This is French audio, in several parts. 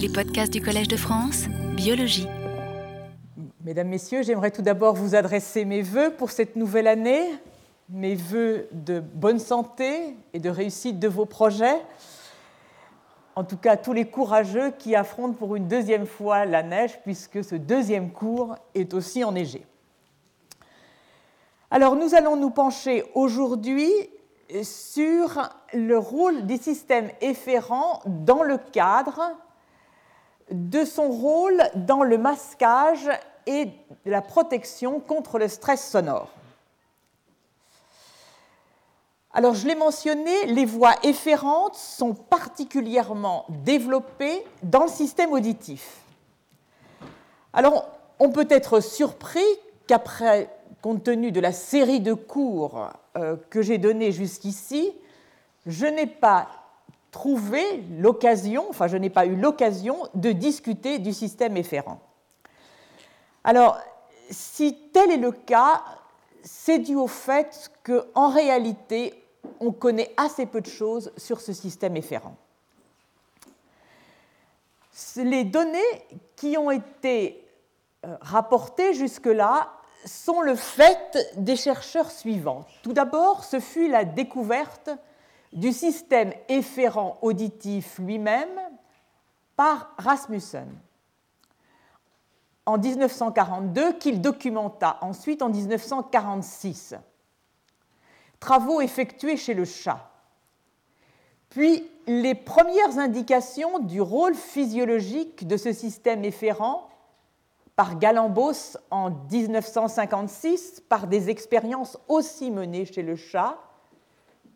Les podcasts du Collège de France, biologie. Mesdames, Messieurs, j'aimerais tout d'abord vous adresser mes voeux pour cette nouvelle année, mes voeux de bonne santé et de réussite de vos projets. En tout cas, tous les courageux qui affrontent pour une deuxième fois la neige, puisque ce deuxième cours est aussi enneigé. Alors, nous allons nous pencher aujourd'hui sur le rôle des systèmes efférents dans le cadre de son rôle dans le masquage et la protection contre le stress sonore. Alors, je l'ai mentionné, les voix efférentes sont particulièrement développées dans le système auditif. Alors, on peut être surpris qu'après, compte tenu de la série de cours euh, que j'ai donnés jusqu'ici, je n'ai pas trouvé l'occasion, enfin, je n'ai pas eu l'occasion de discuter du système efférent. Alors, si tel est le cas, c'est dû au fait qu'en réalité, on connaît assez peu de choses sur ce système efférent. Les données qui ont été euh, rapportées jusque-là sont le fait des chercheurs suivants. Tout d'abord, ce fut la découverte du système efférent auditif lui-même par Rasmussen en 1942, qu'il documenta ensuite en 1946 travaux effectués chez le chat. Puis les premières indications du rôle physiologique de ce système efférent par Galambos en 1956 par des expériences aussi menées chez le chat,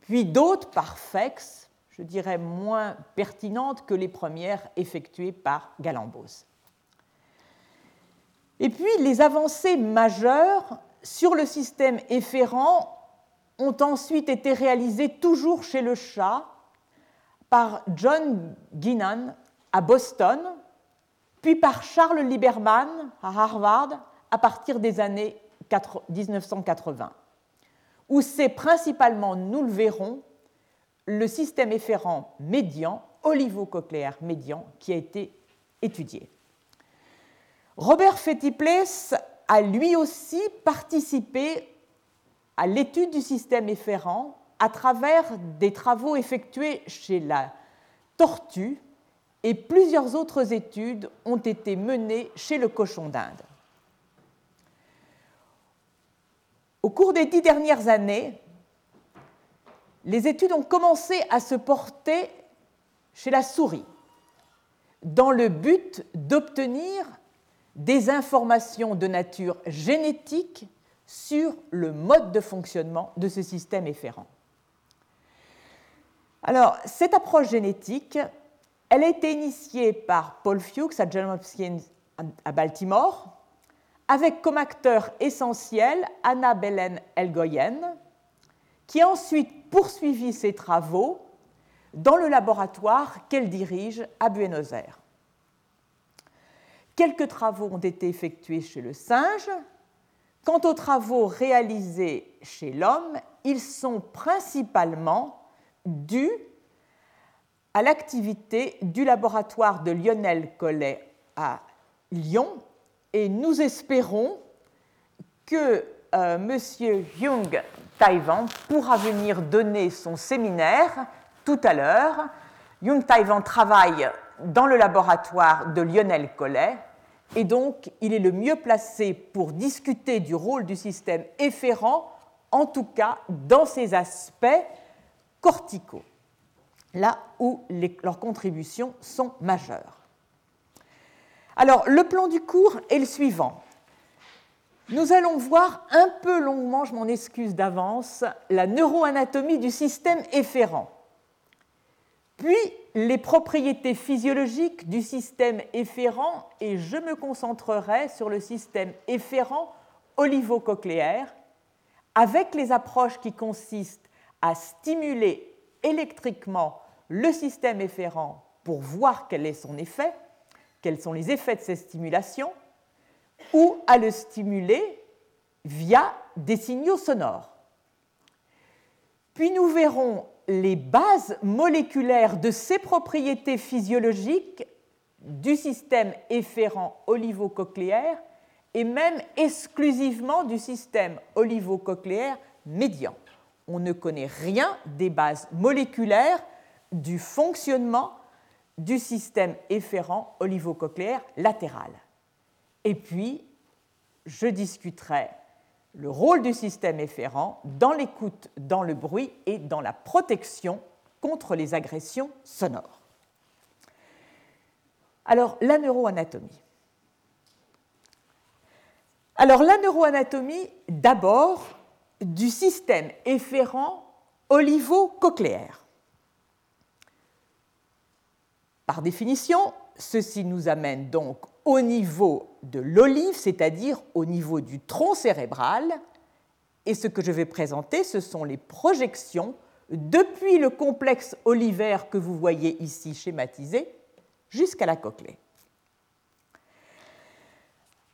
puis d'autres par Fex, je dirais moins pertinentes que les premières effectuées par Galambos. Et puis les avancées majeures sur le système efférent ont ensuite été réalisés toujours chez le chat par John Guinan à Boston, puis par Charles Lieberman à Harvard à partir des années 1980, où c'est principalement, nous le verrons, le système efférent médian, olivocochléaire médian, qui a été étudié. Robert Fettiplace a lui aussi participé à l'étude du système efférent à travers des travaux effectués chez la tortue et plusieurs autres études ont été menées chez le cochon d'Inde. Au cours des dix dernières années, les études ont commencé à se porter chez la souris dans le but d'obtenir des informations de nature génétique sur le mode de fonctionnement de ce système efférent. Alors, cette approche génétique, elle a été initiée par Paul Fuchs à Johns Hopkins à Baltimore, avec comme acteur essentiel Anna Belen Elgoyen, qui a ensuite poursuivi ses travaux dans le laboratoire qu'elle dirige à Buenos Aires. Quelques travaux ont été effectués chez le singe, Quant aux travaux réalisés chez l'homme, ils sont principalement dus à l'activité du laboratoire de Lionel Collet à Lyon et nous espérons que euh, M. Jung Taiwan pourra venir donner son séminaire tout à l'heure. Jung Taiwan travaille dans le laboratoire de Lionel Collet et donc il est le mieux placé pour discuter du rôle du système efférent, en tout cas dans ses aspects corticaux, là où leurs contributions sont majeures. Alors, le plan du cours est le suivant. Nous allons voir un peu longuement, je m'en excuse d'avance, la neuroanatomie du système efférent. Puis les propriétés physiologiques du système efférent et je me concentrerai sur le système efférent olivocochléaire avec les approches qui consistent à stimuler électriquement le système efférent pour voir quel est son effet, quels sont les effets de ces stimulations, ou à le stimuler via des signaux sonores. Puis nous verrons les bases moléculaires de ces propriétés physiologiques du système efférent olivo-cochléaire et même exclusivement du système olivo-cochléaire médian. On ne connaît rien des bases moléculaires du fonctionnement du système efférent olivo-cochléaire latéral. Et puis, je discuterai le rôle du système efférent dans l'écoute, dans le bruit et dans la protection contre les agressions sonores. Alors, la neuroanatomie. Alors, la neuroanatomie, d'abord, du système efférent olivo-cochléaire. Par définition, ceci nous amène donc au niveau de l'olive, c'est-à-dire au niveau du tronc cérébral. Et ce que je vais présenter, ce sont les projections depuis le complexe olivaire que vous voyez ici schématisé jusqu'à la cochlée.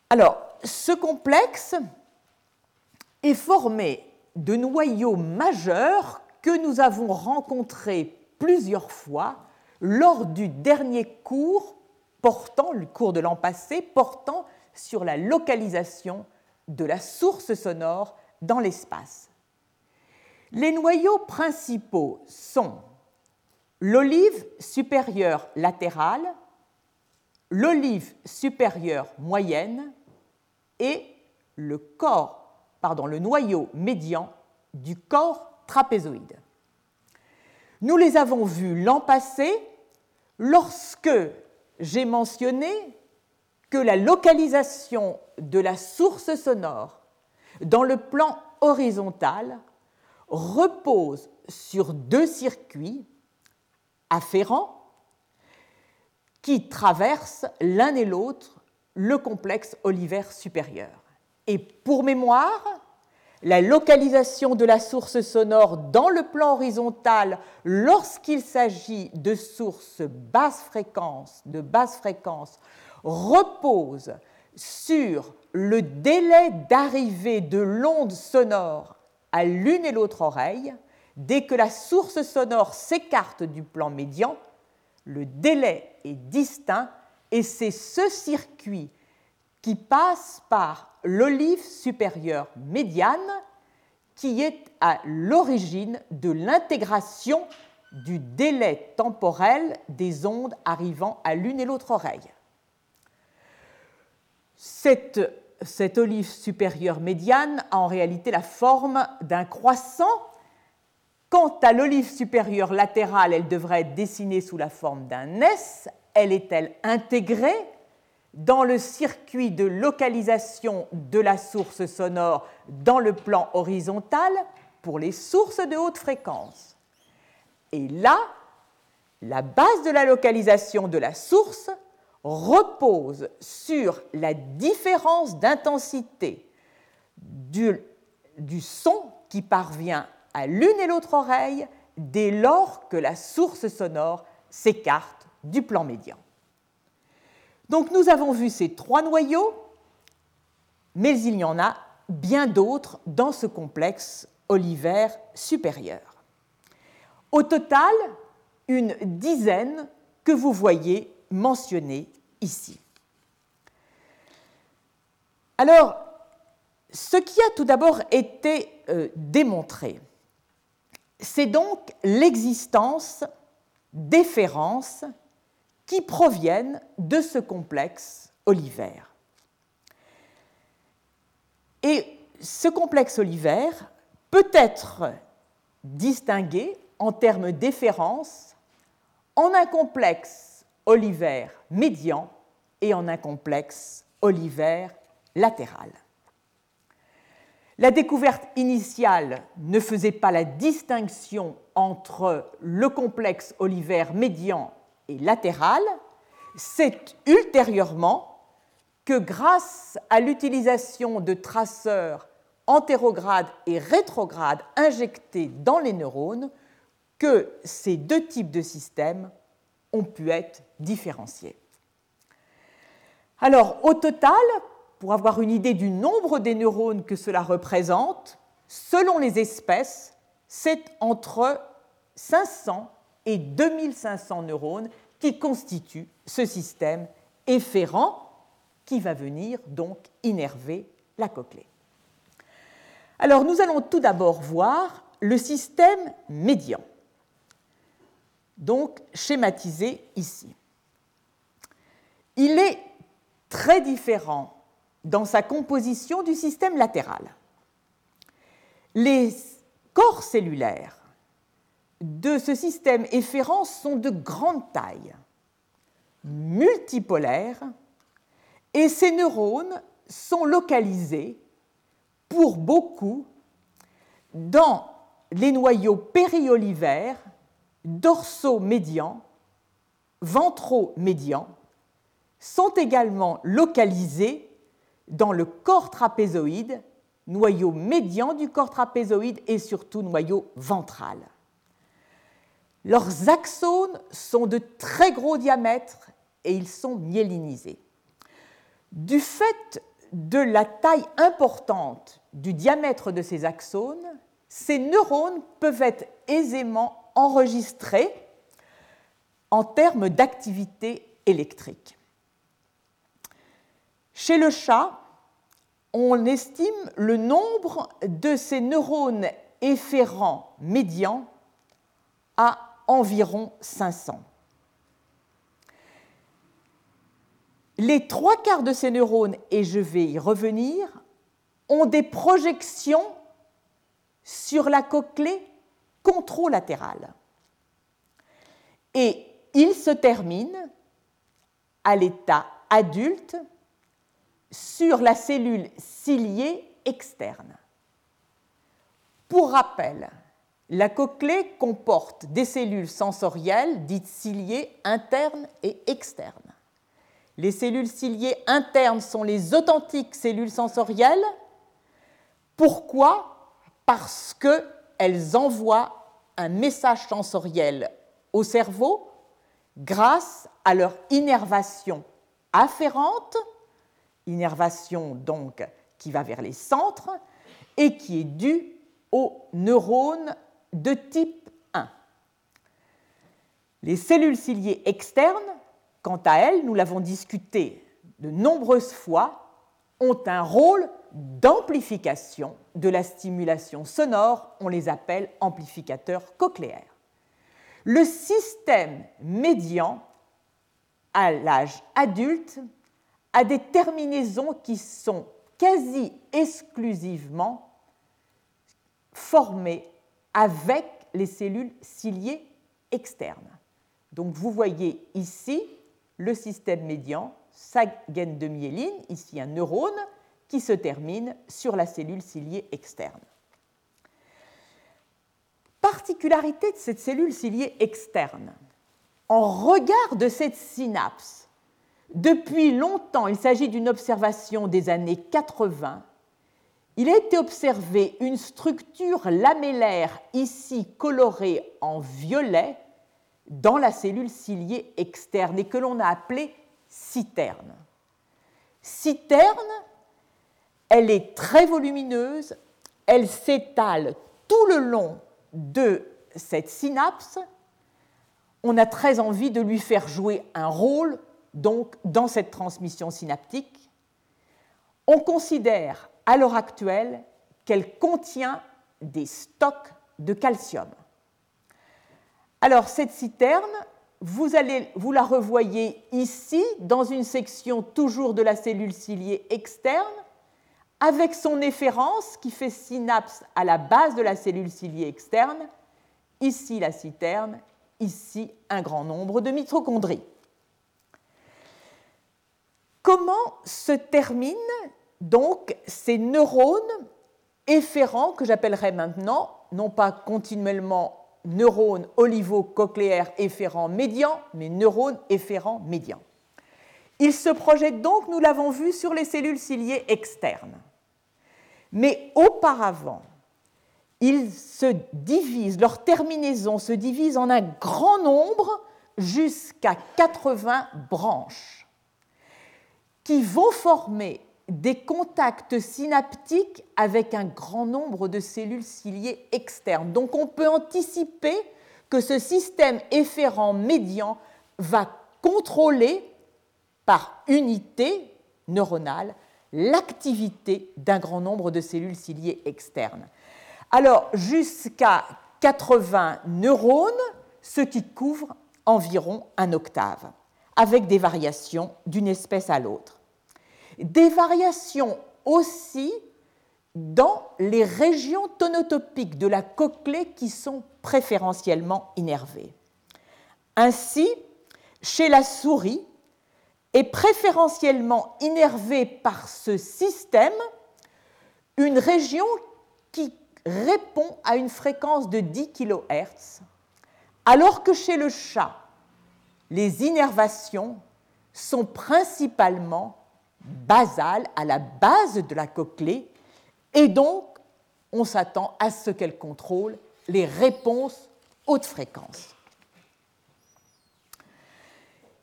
Alors, ce complexe est formé de noyaux majeurs que nous avons rencontrés plusieurs fois lors du dernier cours portant, le cours de l'an passé, portant sur la localisation de la source sonore dans l'espace. Les noyaux principaux sont l'olive supérieure latérale, l'olive supérieure moyenne et le corps, pardon, le noyau médian du corps trapézoïde. Nous les avons vus l'an passé lorsque j'ai mentionné que la localisation de la source sonore dans le plan horizontal repose sur deux circuits afférents qui traversent l'un et l'autre le complexe olivaire supérieur. Et pour mémoire, la localisation de la source sonore dans le plan horizontal lorsqu'il s'agit de sources basse fréquence, de repose sur le délai d'arrivée de l'onde sonore à l'une et l'autre oreille. Dès que la source sonore s'écarte du plan médian, le délai est distinct et c'est ce circuit qui passe par l'olive supérieure médiane qui est à l'origine de l'intégration du délai temporel des ondes arrivant à l'une et l'autre oreille. Cette, cette, olive supérieure médiane a en réalité la forme d'un croissant. Quant à l'olive supérieure latérale, elle devrait être dessinée sous la forme d'un S. Elle est-elle intégrée dans le circuit de localisation de la source sonore dans le plan horizontal pour les sources de haute fréquence. Et là, la base de la localisation de la source repose sur la différence d'intensité du, du, son qui parvient à l'une et l'autre oreille dès lors que la source sonore s'écarte du plan médian. Donc nous avons vu ces trois noyaux, mais il y en a bien d'autres dans ce complexe olivaire supérieur. Au total, une dizaine que vous voyez mentionnées ici. Alors, ce qui a tout d'abord été euh, démontré, c'est donc l'existence d'efférences qui proviennent de ce complexe olivaire. Et ce complexe olivaire peut être distingué en termes d'efférence en un complexe olivaire médian et en un complexe olivaire latéral. La découverte initiale ne faisait pas la distinction entre le complexe olivaire médian et latérale, c'est ultérieurement que grâce à l'utilisation de traceurs antérogrades et rétrogrades injectés dans les neurones, que ces deux types de systèmes ont pu être différenciés. Alors, au total, pour avoir une idée du nombre des neurones que cela représente, selon les espèces, c'est entre 500 et 2500 neurones qui constitue ce système efférent qui va venir donc innerver la cochlée. Alors nous allons tout d'abord voir le système médian, donc schématisé ici. Il est très différent dans sa composition du système latéral. Les corps cellulaires de ce système efférent sont de grande taille, multipolaires, et ces neurones sont localisés pour beaucoup dans les noyaux périolivères, dorsaux médians, ventraux médians, sont également localisés dans le corps trapézoïde, noyau médian du corps trapézoïde et surtout noyau ventral. Leurs axones sont de très gros diamètre et ils sont myélinisés. Du fait de la taille importante du diamètre de ces axones, ces neurones peuvent être aisément enregistrés en termes d'activité électrique. Chez le chat, on estime le nombre de ces neurones efférents médians à environ 500. Les trois quarts de ces neurones, et je vais y revenir, ont des projections sur la cochlée contralatérale. Et ils se terminent à l'état adulte sur la cellule ciliée externe. Pour rappel, la cochlée comporte des cellules sensorielles dites ciliées internes et externes. Les cellules ciliées internes sont les authentiques cellules sensorielles. Pourquoi? Parce qu'elles envoient un message sensoriel au cerveau grâce à leur innervation afférente innervation donc qui va vers les centres et qui est due aux neurones de type 1. Les cellules ciliées externes, quant à elles, nous l'avons discuté de nombreuses fois, ont un rôle d'amplification de la stimulation sonore, on les appelle amplificateurs cochléaires. Le système médian à l'âge adulte à des terminaisons qui sont quasi exclusivement formées avec les cellules ciliées externes. Donc vous voyez ici le système médian, sa gaine de myéline, ici un neurone qui se termine sur la cellule ciliée externe. Particularité de cette cellule ciliée externe, en regard de cette synapse depuis longtemps, il s'agit d'une observation des années 80. Il a été observé une structure lamellaire ici colorée en violet dans la cellule ciliée externe et que l'on a appelée citerne. Citerne, elle est très volumineuse, elle s'étale tout le long de cette synapse. On a très envie de lui faire jouer un rôle donc dans cette transmission synaptique, on considère à l'heure actuelle qu'elle contient des stocks de calcium. Alors cette citerne, vous, vous la revoyez ici dans une section toujours de la cellule ciliée externe avec son efférence qui fait synapse à la base de la cellule ciliée externe, ici la citerne, ici un grand nombre de mitochondries. Comment se terminent donc ces neurones efférents que j'appellerai maintenant, non pas continuellement neurones olivo-cochléaires efférents médians, mais neurones efférents médians. Ils se projettent donc, nous l'avons vu, sur les cellules ciliées externes. Mais auparavant, ils se divisent, leur terminaison se divise en un grand nombre jusqu'à 80 branches qui vont former des contacts synaptiques avec un grand nombre de cellules ciliées externes. Donc on peut anticiper que ce système efférent médian va contrôler par unité neuronale l'activité d'un grand nombre de cellules ciliées externes. Alors, jusqu'à 80 neurones, ce qui couvre environ un octave, avec des variations d'une espèce à l'autre. Des variations aussi dans les régions tonotopiques de la cochlée qui sont préférentiellement innervées. Ainsi, chez la souris, est préférentiellement innervée par ce système une région qui répond à une fréquence de 10 kHz, alors que chez le chat, les innervations sont principalement basales à la base de la cochlée et donc on s'attend à ce qu'elle contrôle les réponses haute fréquence.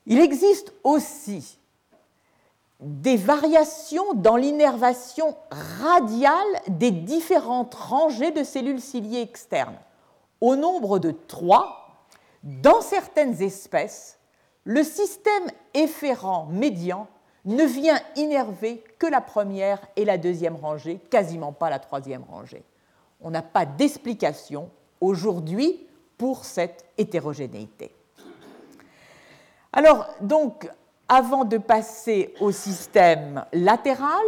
Il existe aussi des variations dans l'innervation radiale des différentes rangées de cellules ciliées externes. Au nombre de trois, dans certaines espèces, le système efférent médian ne vient innerver que la première et la deuxième rangée, quasiment pas la troisième rangée. On n'a pas d'explication aujourd'hui pour cette hétérogénéité. Alors, donc, avant de passer au système latéral,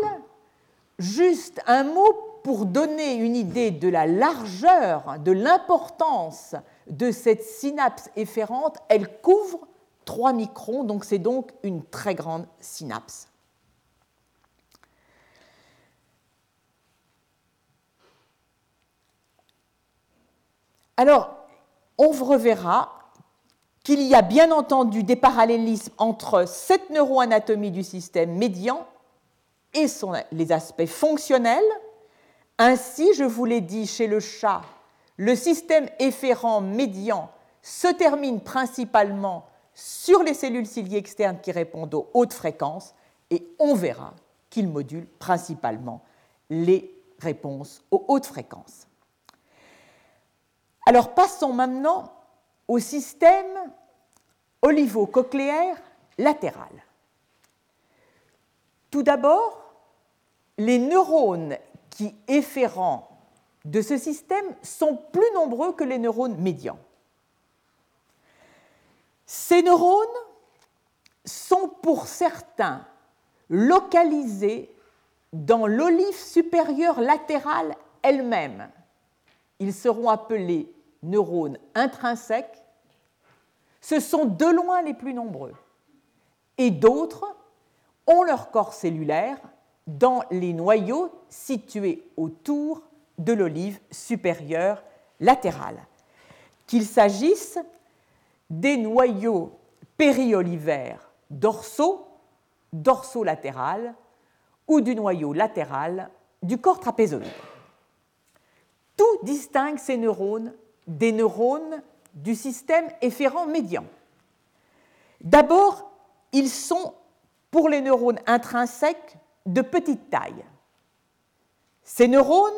juste un mot pour donner une idée de la largeur, de l'importance de cette synapse efférente. Elle couvre 3 microns, donc c'est donc une très grande synapse. Alors, on reverra qu'il y a bien entendu des parallélismes entre cette neuroanatomie du système médian et les aspects fonctionnels. Ainsi, je vous l'ai dit, chez le chat, le système efférent médian se termine principalement sur les cellules ciliées externes qui répondent aux hautes fréquences et on verra qu'il module principalement les réponses aux hautes fréquences. Alors passons maintenant au système olivo-cochléaire latéral. Tout d'abord, les neurones qui efférents de ce système sont plus nombreux que les neurones médians. Ces neurones sont pour certains localisés dans l'olive supérieure latérale elle-même. Ils seront appelés neurones intrinsèques ce sont de loin les plus nombreux. Et d'autres ont leur corps cellulaire dans les noyaux situés autour de l'olive supérieure latérale. Qu'il s'agisse des noyaux périolivères dorsaux, dorsolatéral, ou du noyau latéral du corps trapézoïde. Tout distingue ces neurones des neurones du système efférent médian. D'abord, ils sont, pour les neurones intrinsèques, de petite taille. Ces neurones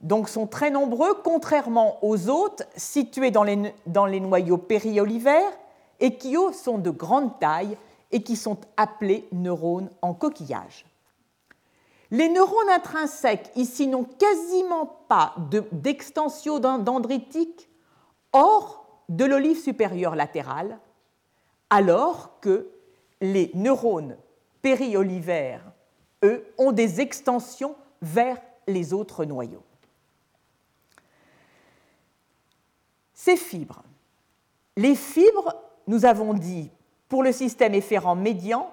donc, sont très nombreux, contrairement aux autres situés dans les, noyaux périolivères et qui, eux, sont de grande taille et qui sont appelés neurones en coquillage. Les neurones intrinsèques ici n'ont quasiment pas d'extension dendritique, or de l'olive supérieure latérale, alors que les neurones périolivaires, eux, ont des extensions vers les autres noyaux. Ces fibres. Les fibres, nous avons dit, pour le système efférent médian,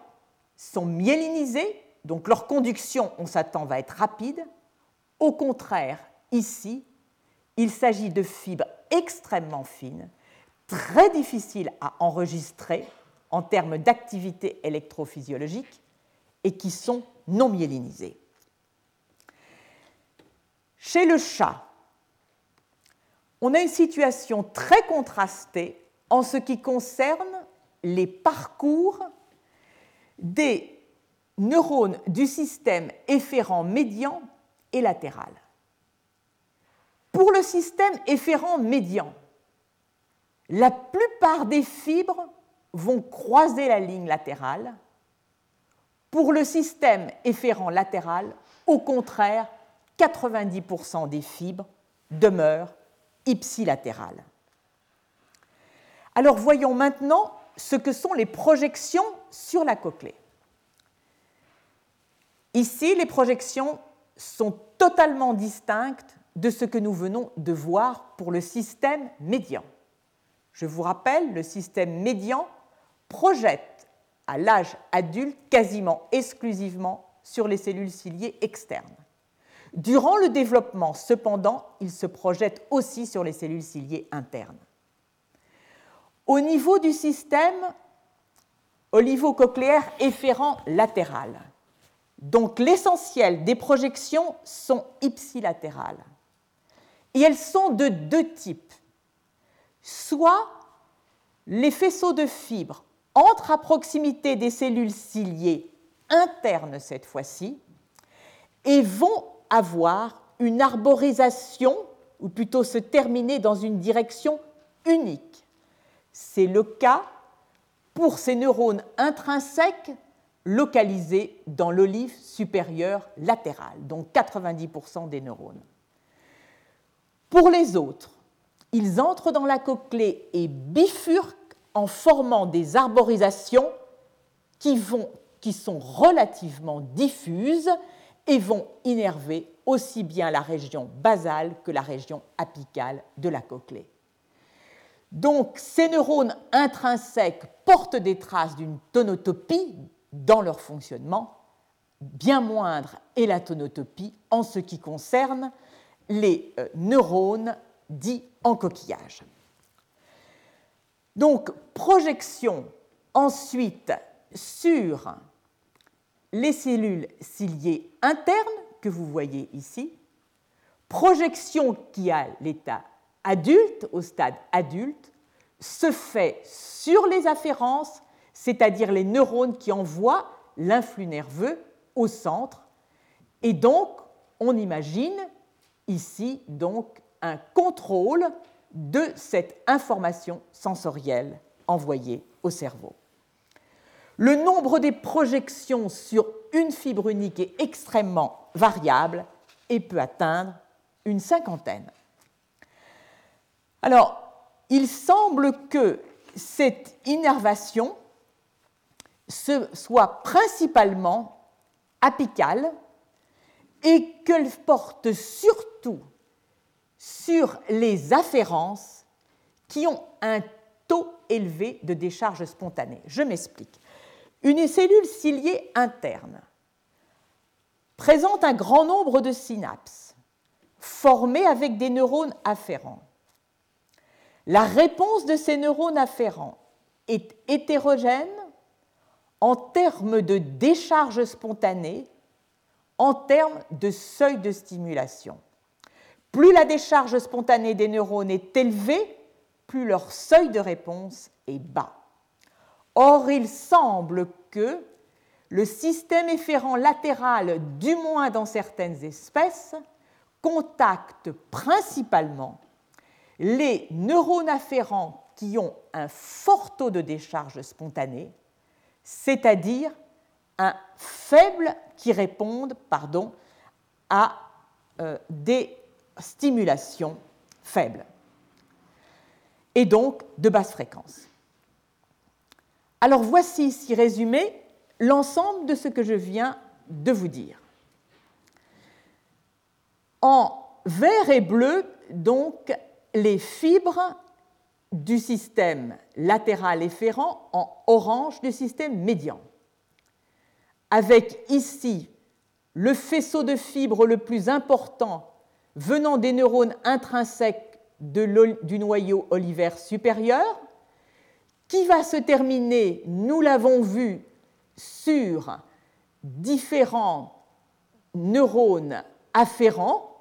sont myélinisées, donc leur conduction, on s'attend, va être rapide. Au contraire, ici, il s'agit de fibres extrêmement fines très difficiles à enregistrer en termes d'activité électrophysiologique et qui sont non myélinisés. Chez le chat, on a une situation très contrastée en ce qui concerne les parcours des neurones du système efférent médian et latéral. Pour le système efférent médian, la plupart des fibres vont croiser la ligne latérale. Pour le système efférent latéral, au contraire, 90% des fibres demeurent Alors voyons maintenant ce que sont les projections sur la cochlée. Ici, les projections sont totalement distinctes de ce que nous venons de voir pour le système médian. Je vous rappelle, le système médian projette à l'âge adulte quasiment exclusivement sur les cellules ciliées externes. Durant le développement, cependant, il se projette aussi sur les cellules ciliées internes. Au niveau du système olivo-cochléaire efférent latéral, donc l'essentiel des projections sont ipsilatérales. Et elles sont de deux types. Soit les faisceaux de fibres entrent à proximité des cellules ciliées internes cette fois-ci et vont avoir une arborisation, ou plutôt se terminer dans une direction unique. C'est le cas pour ces neurones intrinsèques localisés dans l'olive supérieure latérale, donc 90% des neurones. Pour les autres, ils entrent dans la cochlée et bifurquent en formant des arborisations qui, qui sont relativement diffuses et vont innerver aussi bien la région basale que la région apicale de la cochlée. Donc ces neurones intrinsèques portent des traces d'une tonotopie dans leur fonctionnement, bien moindre est la tonotopie en ce qui concerne les euh, neurones dits en coquillage. Donc, projection ensuite sur les cellules ciliées internes que vous voyez ici, projection qui a l'état adulte, au stade adulte, se fait sur les afférences, c'est-à-dire les neurones qui envoient l'influx nerveux au centre, et donc on imagine ici donc un contrôle de cette information sensorielle envoyée au cerveau. Le nombre des projections sur une fibre unique est extrêmement variable et peut atteindre une cinquantaine. Alors, il semble que cette innervation soit principalement apicale et qu'elle porte surtout sur les afférences qui ont un taux élevé de décharge spontanée. Je m'explique. Une cellule ciliée interne présente un grand nombre de synapses formées avec des neurones afférents. La réponse de ces neurones afférents est hétérogène en termes de décharge spontanée en termes de seuil de stimulation. Plus la décharge spontanée des neurones est élevée, plus leur seuil de réponse est bas. Or, il semble que le système efférent latéral, du moins dans certaines espèces, contacte principalement les neurones afférents qui ont un fort taux de décharge spontanée, c'est-à-dire un faible qui répondent pardon, à euh, des stimulations faibles et donc de basse fréquence. Alors voici ici résumé l'ensemble de ce que je viens de vous dire. En vert et bleu, donc, les fibres du système latéral efférent, en orange du système médian avec ici le faisceau de fibres le plus important venant des neurones intrinsèques du noyau olivaire supérieur, qui va se terminer, nous l'avons vu, sur différents neurones afférents,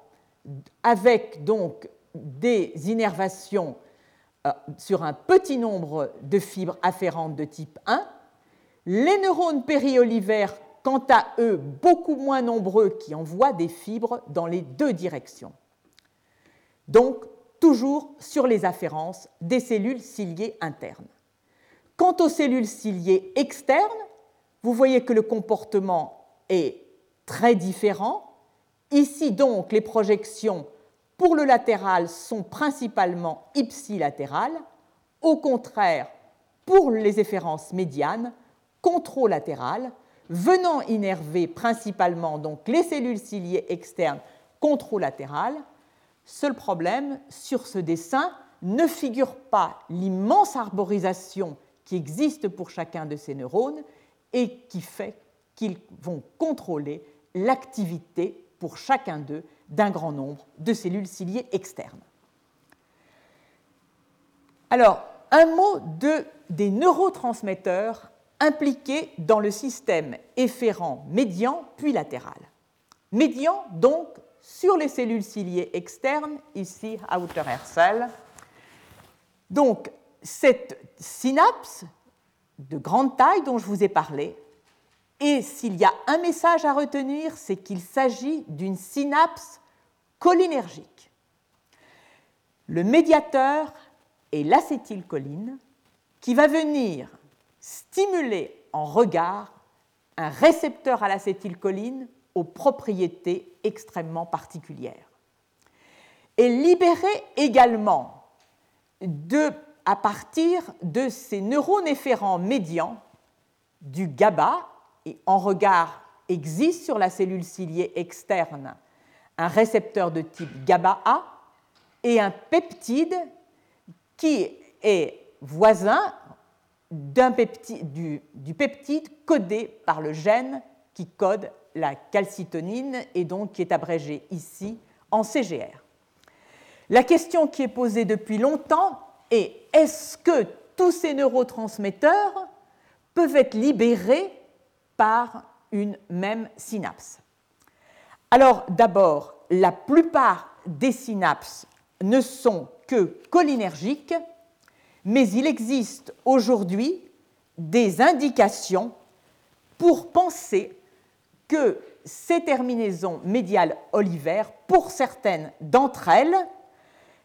avec donc des innervations euh, sur un petit nombre de fibres afférentes de type 1, les neurones périolivères, quant à eux, beaucoup moins nombreux qui envoient des fibres dans les deux directions. Donc, toujours sur les afférences des cellules ciliées internes. Quant aux cellules ciliées externes, vous voyez que le comportement est très différent. Ici donc, les projections pour le latéral sont principalement ipsilatérales. Au contraire, pour les efférences médianes, controlatérales, venant innerver principalement donc les cellules ciliées externes controlatérales. Seul problème, sur ce dessin ne figure pas l'immense arborisation qui existe pour chacun de ces neurones et qui fait qu'ils vont contrôler l'activité pour chacun d'eux d'un grand nombre de cellules ciliées externes. Alors, un mot de, des neurotransmetteurs impliqués dans le système efférent médian puis latéral. Médian, donc, sur les cellules ciliées externes, ici outer cell. Donc, cette synapse de grande taille dont je vous ai parlé, et s'il y a un message à retenir, c'est qu'il s'agit d'une synapse cholinergique. Le médiateur est l'acétylcholine qui va venir stimuler en regard un récepteur à l'acétylcholine aux propriétés extrêmement particulières. Et libérer également de à partir de ces neurones efférents médians du GABA, et en regard existe sur la cellule ciliée externe un récepteur de type GABA-A et un peptide qui est voisin du, peptide codé par le gène qui code la calcitonine et donc qui est abrégé ici en CGR. La question qui est posée depuis longtemps est est-ce que tous ces neurotransmetteurs peuvent être libérés par une même synapse? Alors d'abord, la plupart des synapses ne sont que cholinergiques, mais il existe aujourd'hui des indications pour penser que ces terminaisons médiales olivères, pour certaines d'entre elles,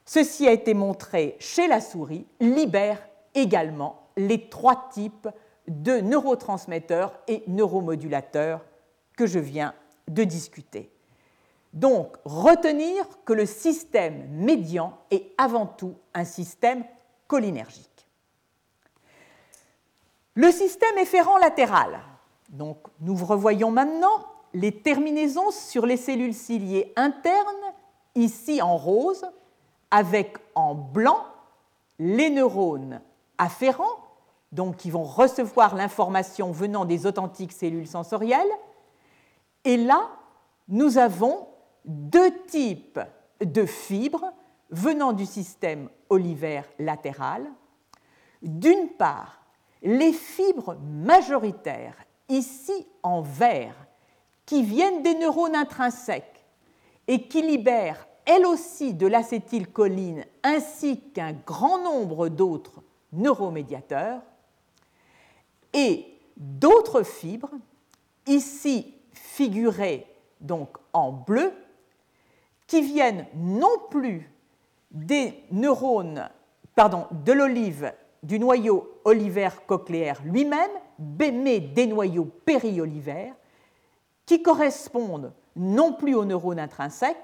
Ceci a été montré chez la souris, libère également les trois types de neurotransmetteurs et neuromodulateurs que je viens de discuter. Donc, retenir que le système médian est avant tout un système cholinergique. Le système efférent latéral. Donc, nous revoyons maintenant les terminaisons sur les cellules ciliées internes, ici en rose, avec en blanc les neurones afférents, donc qui vont recevoir l'information venant des authentiques cellules sensorielles. Et là, nous avons deux types de fibres venant du système olivaire latéral. D'une part, les fibres majoritaires, ici en vert, qui viennent des neurones intrinsèques et qui libèrent elle aussi de l'acétylcholine ainsi qu'un grand nombre d'autres neuromédiateurs, et d'autres fibres, ici figurées donc en bleu, qui viennent non plus des neurones, pardon, de l'olive, du noyau olivaire cochléaire lui-même, mais des noyaux périolivaires, qui correspondent non plus aux neurones intrinsèques,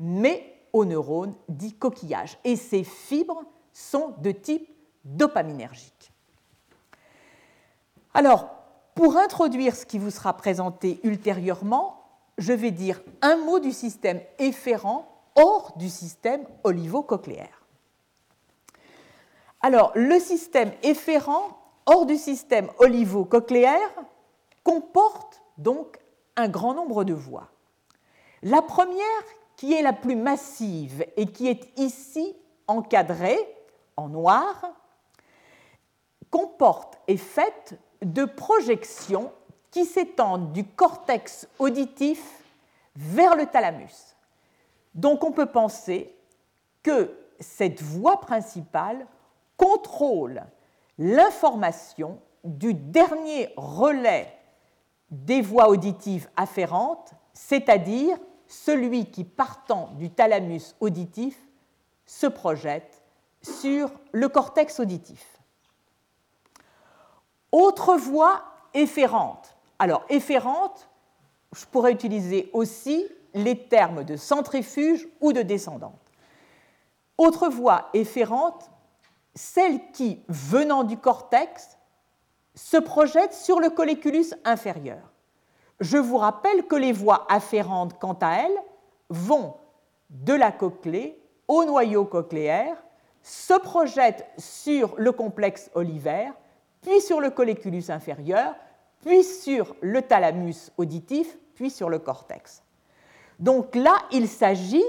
mais neurones dits coquillages. Et ces fibres sont de type dopaminergique. Alors, pour introduire ce qui vous sera présenté ultérieurement, je vais dire un mot du système efférent hors du système olivo-cochléaire. Alors, le système efférent hors du système olivo-cochléaire comporte donc un grand nombre de voies. La première qui est la plus massive et qui est ici encadrée en noir, comporte et faite de projections qui s'étendent du cortex auditif vers le thalamus. Donc on peut penser que cette voie principale contrôle l'information du dernier relais des voies auditives afférentes, c'est-à-dire celui qui, partant du thalamus auditif, se projette sur le cortex auditif. Autre voie efférente. Alors, efférente, je pourrais utiliser aussi les termes de centrifuge ou de descendante. Autre voie efférente, celle qui, venant du cortex, se projette sur le colliculus inférieur. Je vous rappelle que les voies afférentes, quant à elles, vont de la cochlée au noyau cochléaire, se projettent sur le complexe olivaire, puis sur le colliculus inférieur, puis sur le thalamus auditif, puis sur le cortex. Donc là, il s'agit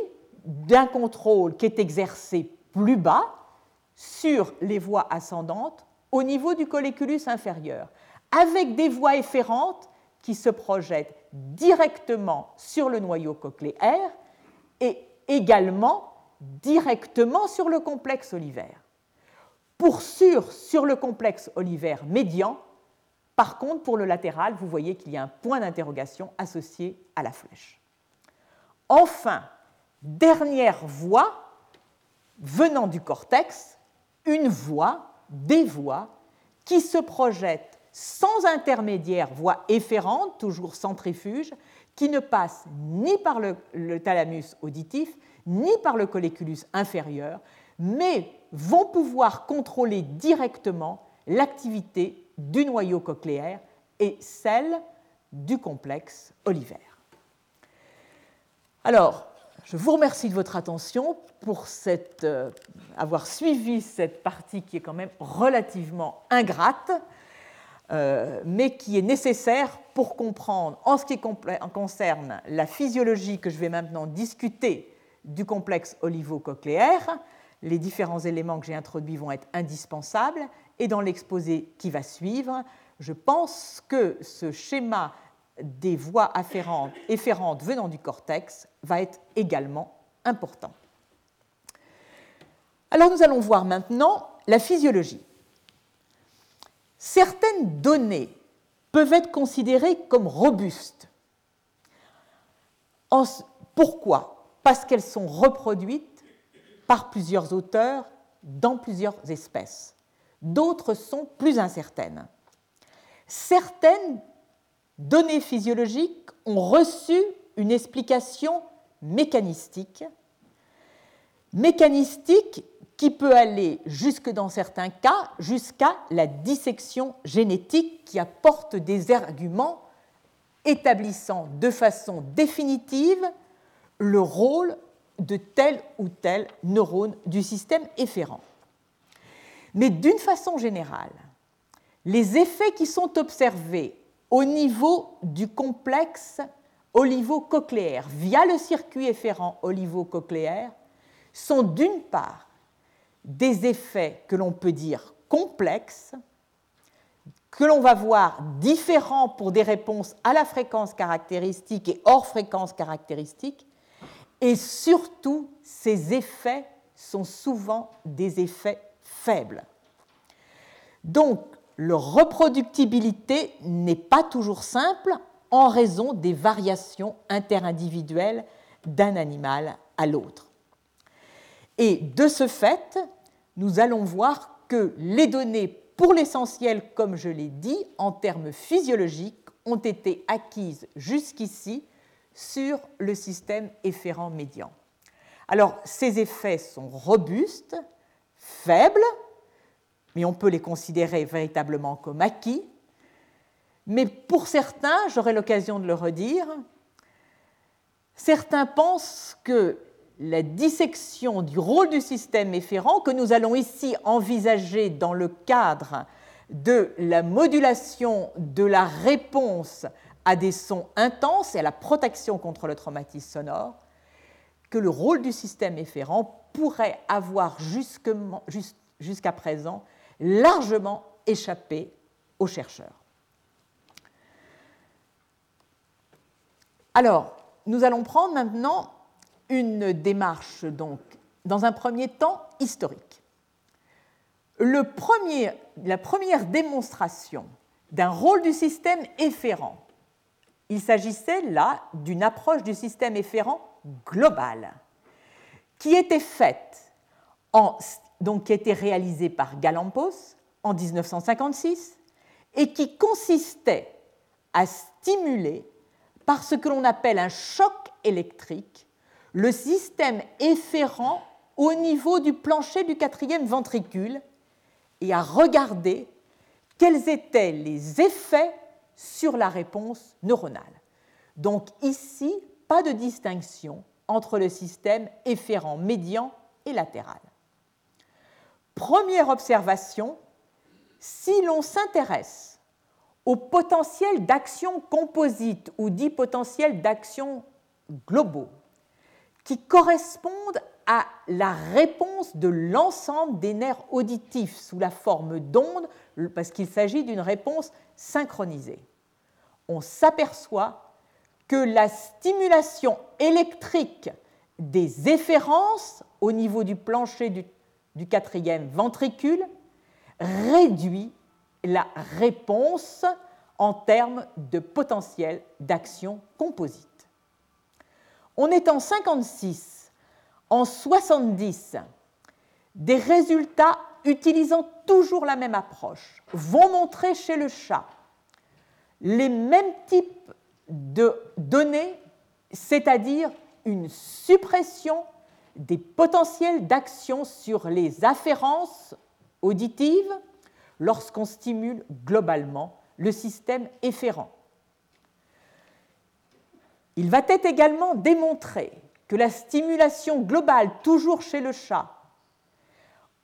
d'un contrôle qui est exercé plus bas sur les voies ascendantes au niveau du colliculus inférieur, avec des voies efférentes qui se projettent directement sur le noyau cochléaire et également directement sur le complexe olivaire. Pour sûr, sur le complexe olivaire médian, par contre, pour le latéral, vous voyez qu'il y a un point d'interrogation associé à la flèche. Enfin, dernière voie venant du cortex, une voie, des voies, qui se projettent sans intermédiaire, voie efférente, toujours centrifuge, qui ne passe ni par le, thalamus auditif, ni par le colliculus inférieur, mais vont pouvoir contrôler directement l'activité du noyau cochléaire et celle du complexe olivaire. Alors, je vous remercie de votre attention pour euh, avoir suivi cette partie qui est quand même relativement ingrate, euh, mais qui est nécessaire pour comprendre, en ce qui concerne la physiologie que je vais maintenant discuter du complexe olivo-cochléaire, les différents éléments que j'ai introduits vont être indispensables, et dans l'exposé qui va suivre, je pense que ce schéma des voies afférentes, efférentes venant du cortex va être également important. Alors nous allons voir maintenant la physiologie. Certaines données peuvent être considérées comme robustes. pourquoi? Parce qu'elles sont reproduites par plusieurs auteurs dans plusieurs espèces. D'autres sont plus incertaines. Certaines données physiologiques ont reçu une explication mécanistique, mécanistique qui peut aller jusque dans certains cas jusqu'à la dissection génétique qui apporte des arguments établissant de façon définitive le rôle de tel ou tel neurone du système efférent. Mais d'une façon générale, les effets qui sont observés au niveau du complexe olivo-cochléaire via le circuit efférent olivo-cochléaire sont d'une part des effets que l'on peut dire complexes, que l'on va voir différents pour des réponses à la fréquence caractéristique et hors fréquence caractéristique, et surtout ces effets sont souvent des effets faibles. Donc, leur reproductibilité n'est pas toujours simple en raison des variations interindividuelles d'un animal à l'autre. Et de ce fait, nous allons voir que les données, pour l'essentiel, comme je l'ai dit, en termes physiologiques, ont été acquises jusqu'ici sur le système efférent médian. Alors, ces effets sont robustes, faibles, mais on peut les considérer véritablement comme acquis. Mais pour certains, j'aurai l'occasion de le redire, certains pensent que la dissection du rôle du système efférent, que nous allons ici envisager dans le cadre de la modulation de la réponse à des sons intenses et à la protection contre le traumatisme sonore, que le rôle du système efférent pourrait avoir jusqu'à présent largement échappé aux chercheurs. Alors, nous allons prendre maintenant une démarche, donc, dans un premier temps historique. La première démonstration d'un rôle du système efférent, il s'agissait là d'une approche du système efférent global, qui était faite donc qui a été réalisé par Galampos en 1956 et qui consistait à stimuler par ce que l'on appelle un choc électrique le système efférent au niveau du plancher du quatrième ventricule et à regarder quels étaient les effets sur la réponse neuronale. Donc ici, pas de distinction entre le système efférent médian et latéral. Première observation, si l'on s'intéresse au potentiel d'action composite ou dit potentiel d'action globaux qui correspondent à la réponse de l'ensemble des nerfs auditifs sous la forme d'ondes, parce qu'il s'agit d'une réponse synchronisée. On s'aperçoit que la stimulation électrique des efférences au niveau du plancher du, du quatrième ventricule réduit la réponse en termes de potentiel d'action composite. On est en 56 en 70, des résultats utilisant toujours la même approche vont montrer chez le chat les mêmes types de données, c'est-à-dire une suppression des potentiels d'action sur les afférences auditives lorsqu'on stimule globalement le système efférent. Il va être également démontré que la stimulation globale, toujours chez le chat,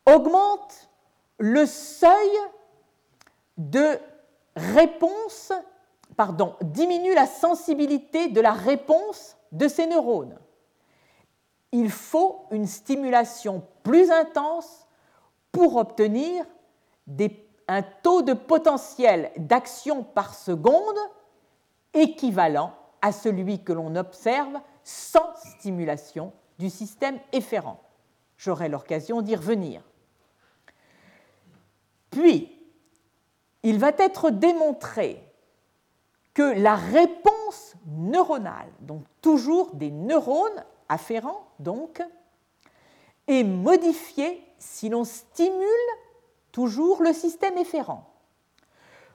augmente le seuil de réponse, pardon, diminue la sensibilité de la réponse de ces neurones. Il faut une stimulation plus intense pour obtenir un taux de potentiel d'action par seconde équivalent à celui que l'on observe sans stimulation du système efférent. J'aurai l'occasion d'y revenir. Puis, il va être démontré que la réponse neuronale, donc toujours des neurones afférents, donc, est modifiée si l'on stimule toujours le système efférent.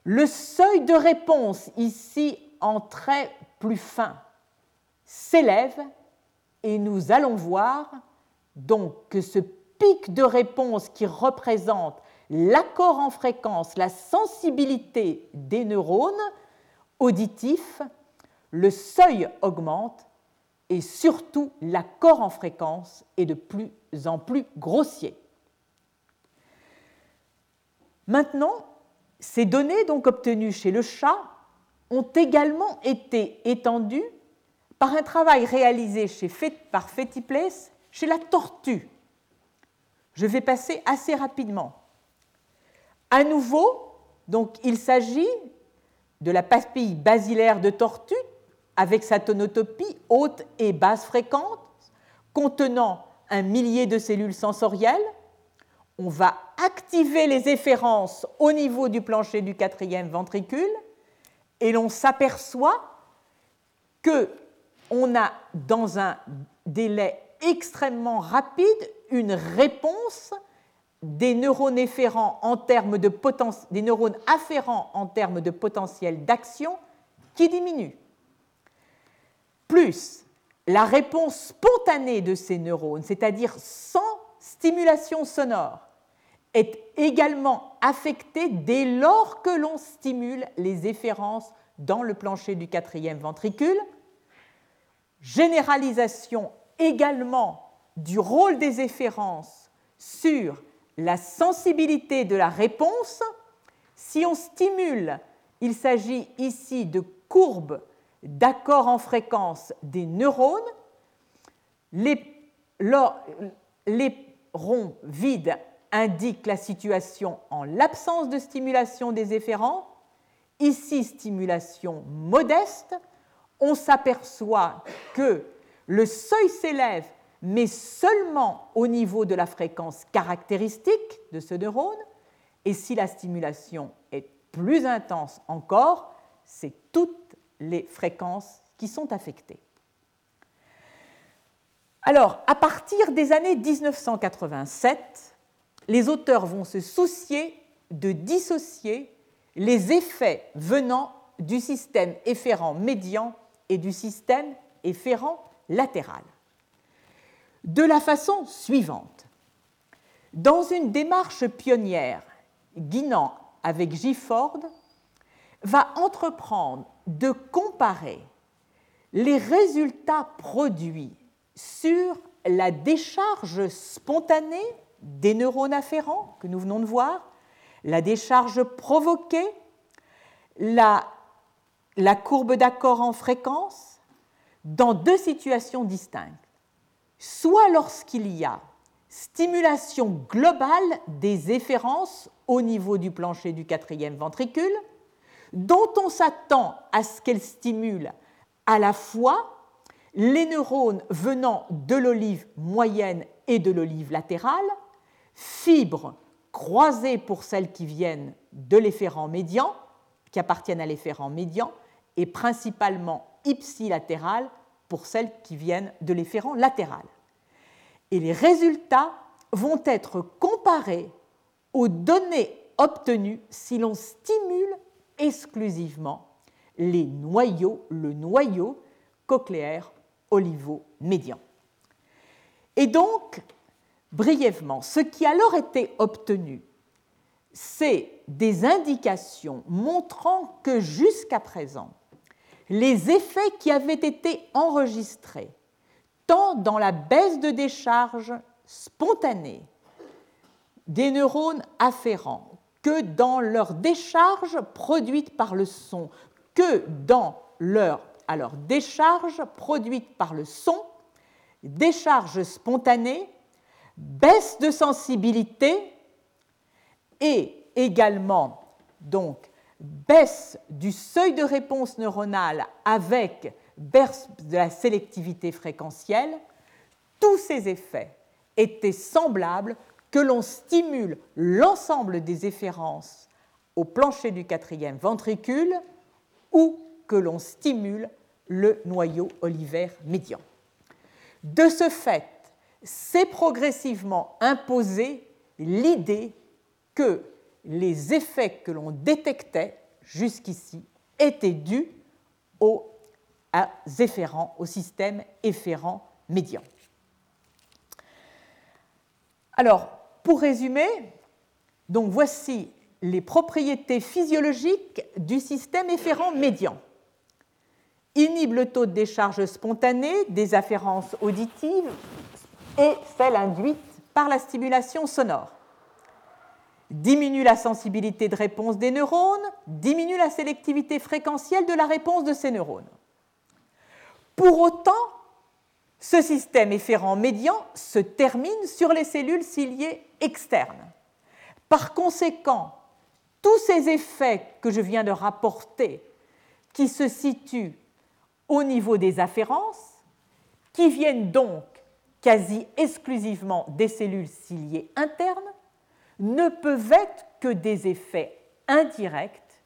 Le seuil de réponse, ici en trait plus fin, s'élève et nous allons voir donc que ce pic de réponse qui représente l'accord en fréquence, la sensibilité des neurones auditifs, le seuil augmente et surtout l'accord en fréquence est de plus en plus grossier. Maintenant, ces données donc obtenues chez le chat ont également été étendues par un travail réalisé chez, par Fetiples chez la tortue. Je vais passer assez rapidement. À nouveau, donc, il s'agit de la papille basilaire de tortue avec sa tonotopie haute et basse fréquente, contenant un millier de cellules sensorielles. On va activer les efférences au niveau du plancher du quatrième ventricule et l'on s'aperçoit que on a dans un délai extrêmement rapide une réponse des neurones afférents en termes de, des neurones afférents en termes de potentiel d'action qui diminue. Plus la réponse spontanée de ces neurones, c'est-à-dire sans stimulation sonore, est également affectée dès lors que l'on stimule les efférences dans le plancher du quatrième ventricule, généralisation également du rôle des efférences sur la sensibilité de la réponse. Si on stimule, il s'agit ici de courbes d'accord en fréquence des neurones. Les, les ronds vides indiquent la situation en l'absence de stimulation des efférents. Ici, stimulation modeste on s'aperçoit que le seuil s'élève, mais seulement au niveau de la fréquence caractéristique de ce neurone, et si la stimulation est plus intense encore, c'est toutes les fréquences qui sont affectées. Alors, à partir des années 1987, les auteurs vont se soucier de dissocier les effets venant du système efférent médian et du système efférent latéral. De la façon suivante, dans une démarche pionnière, Guinan, avec Gifford, va entreprendre de comparer les résultats produits sur la décharge spontanée des neurones afférents que nous venons de voir, la décharge provoquée, la, courbe d'accord en fréquence, dans deux situations distinctes. Soit lorsqu'il y a stimulation globale des efférences au niveau du plancher du quatrième ventricule, dont on s'attend à ce qu'elle stimule à la fois les neurones venant de l'olive moyenne et de l'olive latérale, fibres croisées pour celles qui viennent de l'efférent médian, qui appartiennent à l'efférent médian, et principalement ipsilatérales pour celles qui viennent de l'efférent latéral. Et les résultats vont être comparés aux données obtenues si l'on stimule exclusivement les noyaux, le noyau cochléaire olivo-médian. Et donc, brièvement, ce qui alors été obtenu, c'est des indications montrant que jusqu'à présent, les effets qui avaient été enregistrés, tant dans la baisse de décharge spontanée des neurones afférents que dans leur décharge produite par le son, que dans leur décharge produite par le son, décharge spontanée, baisse de sensibilité et également donc baisse du seuil de réponse neuronale avec baisse de la sélectivité fréquentielle, tous ces effets étaient semblables que l'on stimule l'ensemble des efférences au plancher du quatrième ventricule ou que l'on stimule le noyau olivaire médian. De ce fait, s'est progressivement imposé l'idée que les effets que l'on détectait jusqu'ici étaient dus aux efférents, au système efférent médian. Alors, pour résumer, donc voici les propriétés physiologiques du système efférent médian. Inhibe le taux de décharge spontanée des afférences auditives et celles induites par la stimulation sonore. Diminue la sensibilité de réponse des neurones, diminue la sélectivité fréquentielle de la réponse de ces neurones. Pour autant, ce système efférent médian se termine sur les cellules ciliées externes. Par conséquent, tous ces effets que je viens de rapporter, qui se situent au niveau des afférences, qui viennent donc quasi exclusivement des cellules ciliées internes, ne peuvent être que des effets indirects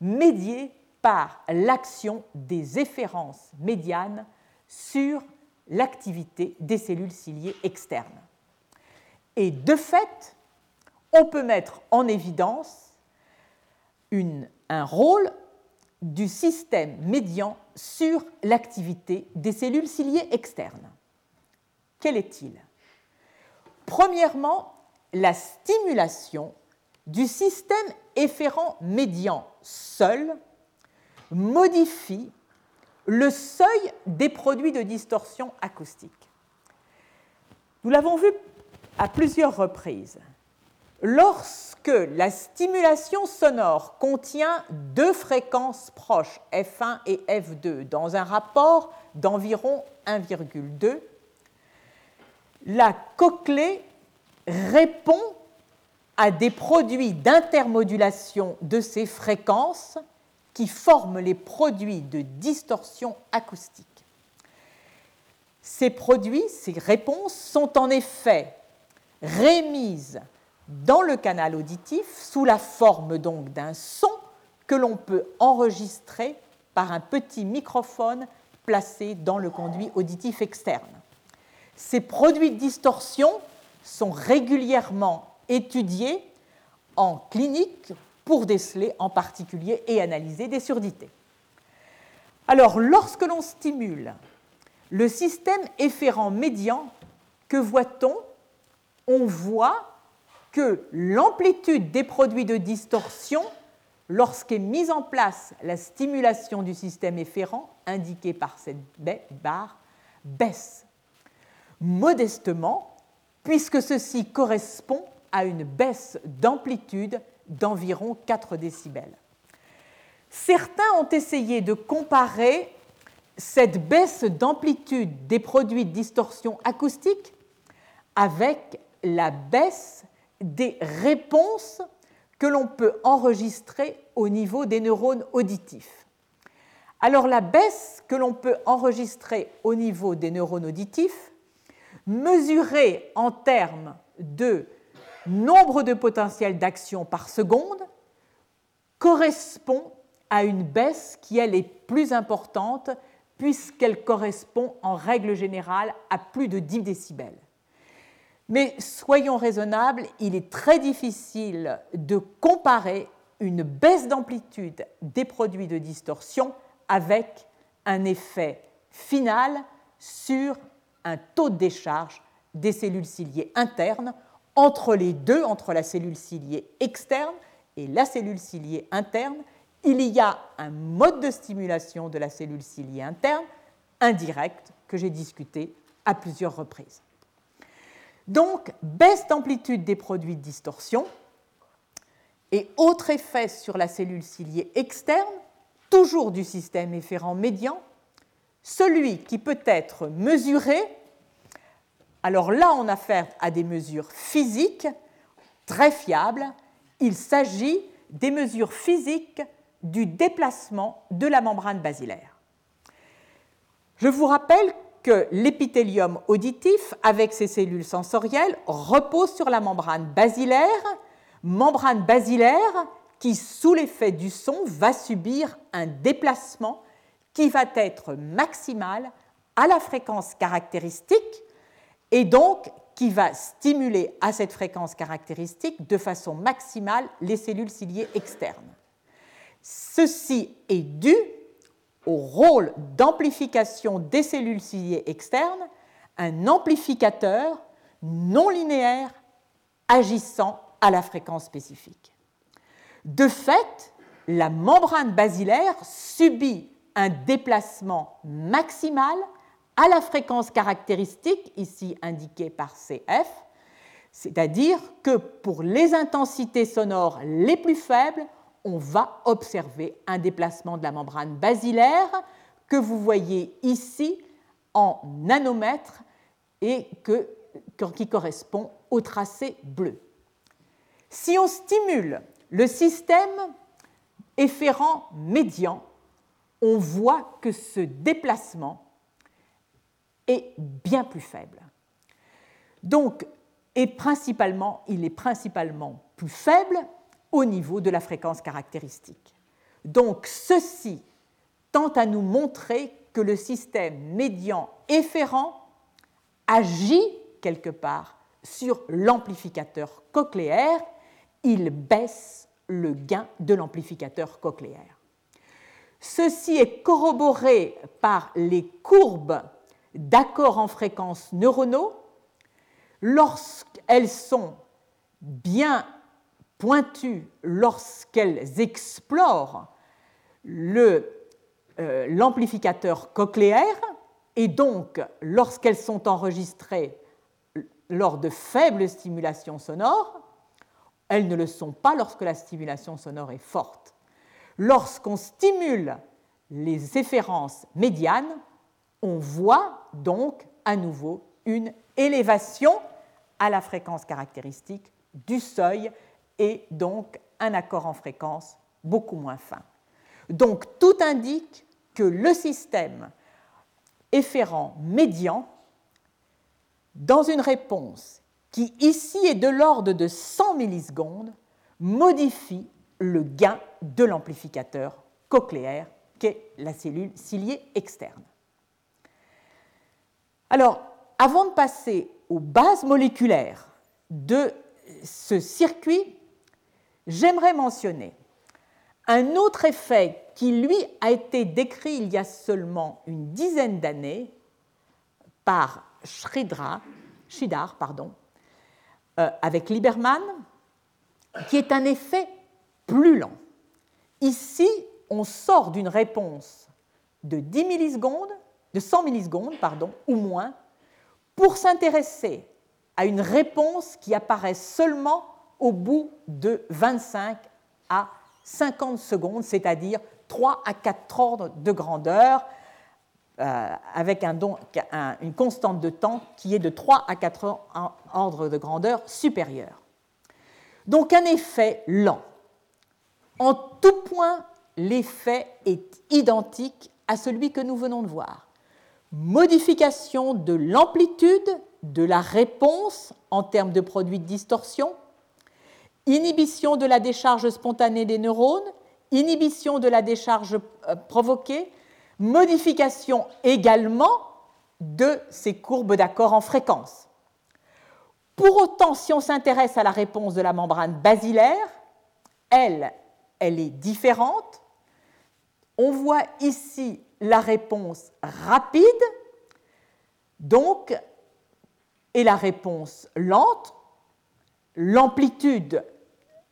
médiés par l'action des efférences médianes sur l'activité des cellules ciliées externes. Et de fait, on peut mettre en évidence un rôle du système médian sur l'activité des cellules ciliées externes. Quel est-il? Premièrement, la stimulation du système efférent médian seul modifie le seuil des produits de distorsion acoustique. Nous l'avons vu à plusieurs reprises. Lorsque la stimulation sonore contient deux fréquences proches, F1 et F2, dans un rapport d'environ 1,2, la cochlée répond à des produits d'intermodulation de ces fréquences qui forment les produits de distorsion acoustique. Ces produits, ces réponses sont en effet rémises dans le canal auditif sous la forme donc d'un son que l'on peut enregistrer par un petit microphone placé dans le conduit auditif externe. Ces produits de distorsion sont régulièrement étudiés en clinique pour déceler en particulier et analyser des surdités. Alors, lorsque l'on stimule le système efférent médian, que voit-on? On voit que l'amplitude des produits de distorsion, lorsqu'est mise en place la stimulation du système efférent, indiquée par cette barre, baisse modestement, puisque ceci correspond à une baisse d'amplitude d'environ 4 décibels. Certains ont essayé de comparer cette baisse d'amplitude des produits de distorsion acoustique avec la baisse des réponses que l'on peut enregistrer au niveau des neurones auditifs. Alors la baisse que l'on peut enregistrer au niveau des neurones auditifs, mesurée en termes de nombre de potentiels d'action par seconde, correspond à une baisse qui, elle, est plus importante puisqu'elle correspond en règle générale à plus de 10 décibels. Mais soyons raisonnables, il est très difficile de comparer une baisse d'amplitude des produits de distorsion avec un effet final sur un taux de décharge des cellules ciliées internes entre les deux, entre la cellule ciliée externe et la cellule ciliée interne, il y a un mode de stimulation de la cellule ciliée interne, indirect, que j'ai discuté à plusieurs reprises. Donc, baisse d'amplitude des produits de distorsion et autre effet sur la cellule ciliée externe, toujours du système efférent médian, celui qui peut être mesuré. Alors là, on a affaire à des mesures physiques très fiables. Il s'agit des mesures physiques du déplacement de la membrane basilaire. Je vous rappelle que l'épithélium auditif, avec ses cellules sensorielles, repose sur la membrane basilaire, membrane basilaire qui, sous l'effet du son, va subir un déplacement qui va être maximal à la fréquence caractéristique et donc qui va stimuler à cette fréquence caractéristique de façon maximale les cellules ciliées externes. Ceci est dû au rôle d'amplification des cellules ciliées externes, un amplificateur non linéaire agissant à la fréquence spécifique. De fait, la membrane basilaire subit un déplacement maximal à la fréquence caractéristique, ici indiquée par CF, c'est-à-dire que pour les intensités sonores les plus faibles, on va observer un déplacement de la membrane basilaire que vous voyez ici en nanomètres et qui correspond au tracé bleu. Si on stimule le système efférent médian, on voit que ce déplacement est bien plus faible. Donc, et principalement, il est principalement plus faible au niveau de la fréquence caractéristique. Donc ceci tend à nous montrer que le système médian efférent agit quelque part sur l'amplificateur cochléaire, il baisse le gain de l'amplificateur cochléaire. Ceci est corroboré par les courbes d'accords en fréquence neuronaux lorsqu'elles sont bien pointues lorsqu'elles explorent euh, l'amplificateur cochléaire et donc lorsqu'elles sont enregistrées lors de faibles stimulations sonores, elles ne le sont pas lorsque la stimulation sonore est forte. Lorsqu'on stimule les efférences médianes, on voit donc à nouveau une élévation à la fréquence caractéristique du seuil et donc un accord en fréquence beaucoup moins fin. Donc tout indique que le système efférent médian, dans une réponse qui ici est de l'ordre de 100 millisecondes, modifie le gain de l'amplificateur cochléaire qu'est la cellule ciliée externe. Alors, avant de passer aux bases moléculaires de ce circuit, j'aimerais mentionner un autre effet qui, lui, a été décrit il y a seulement une dizaine d'années par Shridra, pardon, euh, avec Lieberman, qui est un effet plus lent. Ici, on sort d'une réponse de 10 millisecondes, de 100 millisecondes, ou moins, pour s'intéresser à une réponse qui apparaît seulement au bout de 25 à 50 secondes, c'est-à-dire 3 à 4 ordres de grandeur, euh, avec un une constante de temps qui est de 3 à 4 ordres de grandeur supérieurs. Donc un effet lent. En tout point, l'effet est identique à celui que nous venons de voir. Modification de l'amplitude de la réponse en termes de produit de distorsion, inhibition de la décharge spontanée des neurones, inhibition de la décharge euh, provoquée, modification également de ces courbes d'accord en fréquence. Pour autant, si on s'intéresse à la réponse de la membrane basilaire, elle, elle est différente. On voit ici la réponse rapide, donc, et la réponse lente. L'amplitude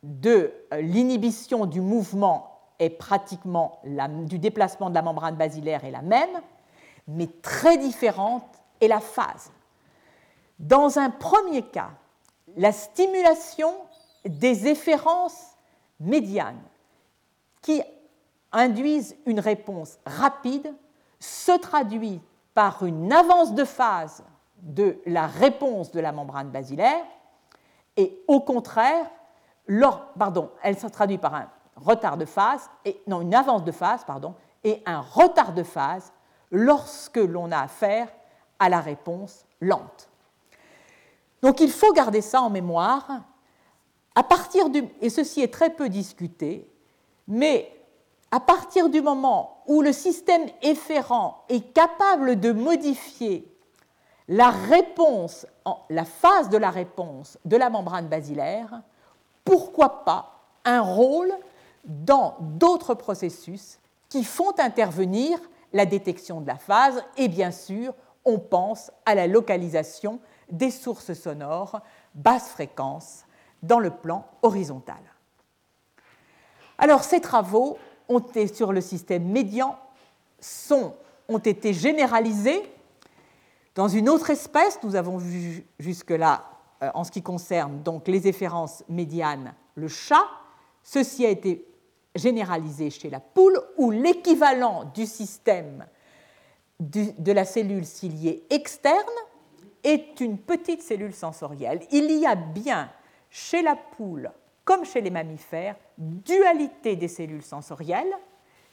de l'inhibition du mouvement est pratiquement du déplacement de la membrane basilaire est la même, mais très différente est la phase. Dans un premier cas, la stimulation des efférences médianes qui induisent une réponse rapide se traduit par une avance de phase de la réponse de la membrane basilaire et au contraire, pardon, elle se traduit par un retard de phase, et, non, une avance de phase, pardon, et un retard de phase lorsque l'on a affaire à la réponse lente. Donc il faut garder ça en mémoire. À partir du, et ceci est très peu discuté, mais à partir du moment où le système efférent est capable de modifier la réponse, la phase de la réponse de la membrane basilaire, pourquoi pas un rôle dans d'autres processus qui font intervenir la détection de la phase et bien sûr on pense à la localisation des sources sonores basse fréquence dans le plan horizontal. Alors ces travaux sur le système médian ont été généralisés dans une autre espèce, nous avons vu jusque-là euh, en ce qui concerne donc les efférences médianes, le chat. Ceci a été généralisé chez la poule, où l'équivalent du système de la cellule ciliée externe est une petite cellule sensorielle. Il y a bien chez la poule, comme chez les mammifères, dualité des cellules sensorielles,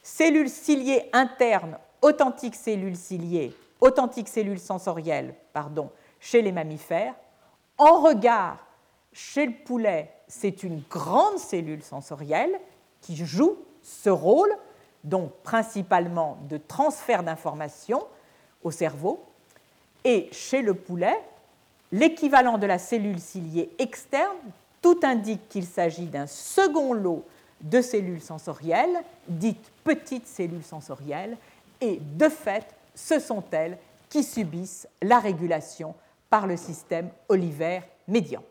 cellules ciliées internes, authentiques cellules ciliées authentique cellule sensorielle pardon, chez les mammifères. En regard, chez le poulet, c'est une grande cellule sensorielle qui joue ce rôle, donc principalement de transfert d'informations au cerveau. Et chez le poulet, l'équivalent de la cellule ciliée externe, tout indique qu'il s'agit d'un second lot de cellules sensorielles, dites petites cellules sensorielles, et de fait, ce sont elles qui subissent la régulation par le système olivaire médian.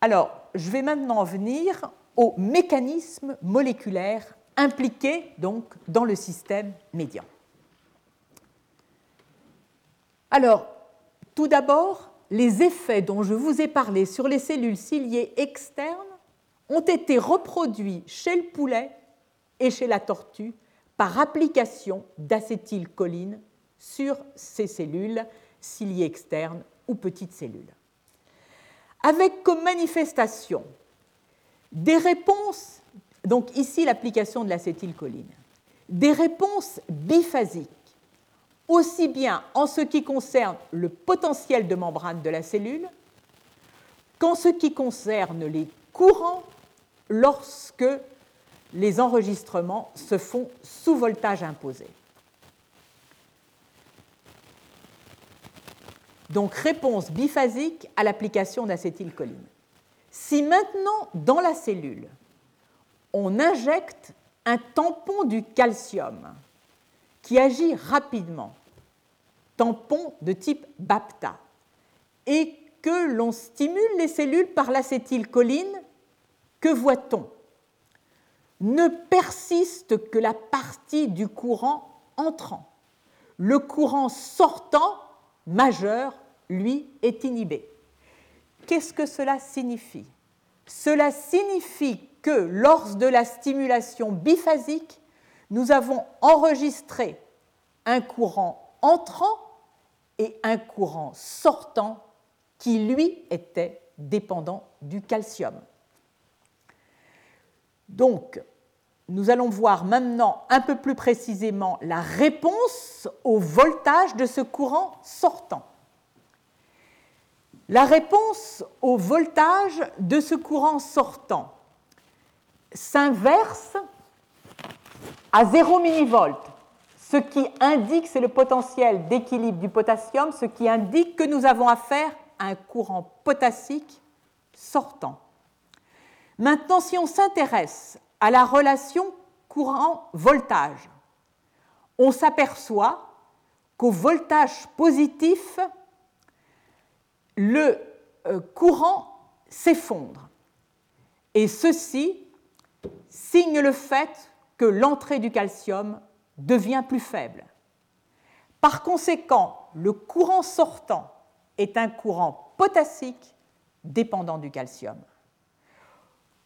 Alors, je vais maintenant venir aux mécanismes moléculaires impliqués donc dans le système médian. Alors, tout d'abord, les effets dont je vous ai parlé sur les cellules ciliées externes ont été reproduits chez le poulet et chez la tortue par application d'acétylcholine sur ces cellules ciliées externes ou petites cellules. Avec comme manifestation des réponses, donc ici l'application de l'acétylcholine, des réponses biphasiques, aussi bien en ce qui concerne le potentiel de membrane de la cellule qu'en ce qui concerne les courants lorsque les enregistrements se font sous voltage imposé. Donc réponse biphasique à l'application d'acétylcholine. Si maintenant, dans la cellule, on injecte un tampon du calcium qui agit rapidement, tampon de type BAPTA, et que l'on stimule les cellules par l'acétylcholine, que voit-on? Ne persiste que la partie du courant entrant. Le courant sortant, majeur, lui, est inhibé. Qu'est-ce que cela signifie? Cela signifie que lors de la stimulation biphasique, nous avons enregistré un courant entrant et un courant sortant qui, lui, était dépendant du calcium. Donc, nous allons voir maintenant un peu plus précisément la réponse au voltage de ce courant sortant. La réponse au voltage de ce courant sortant s'inverse à 0 millivolts, ce qui indique, c'est le potentiel d'équilibre du potassium, ce qui indique que nous avons affaire à un courant potassique sortant. Maintenant, si on s'intéresse à la relation courant-voltage, on s'aperçoit qu'au voltage positif, le euh, courant s'effondre. Et ceci signe le fait que l'entrée du calcium devient plus faible. Par conséquent, le courant sortant est un courant potassique dépendant du calcium.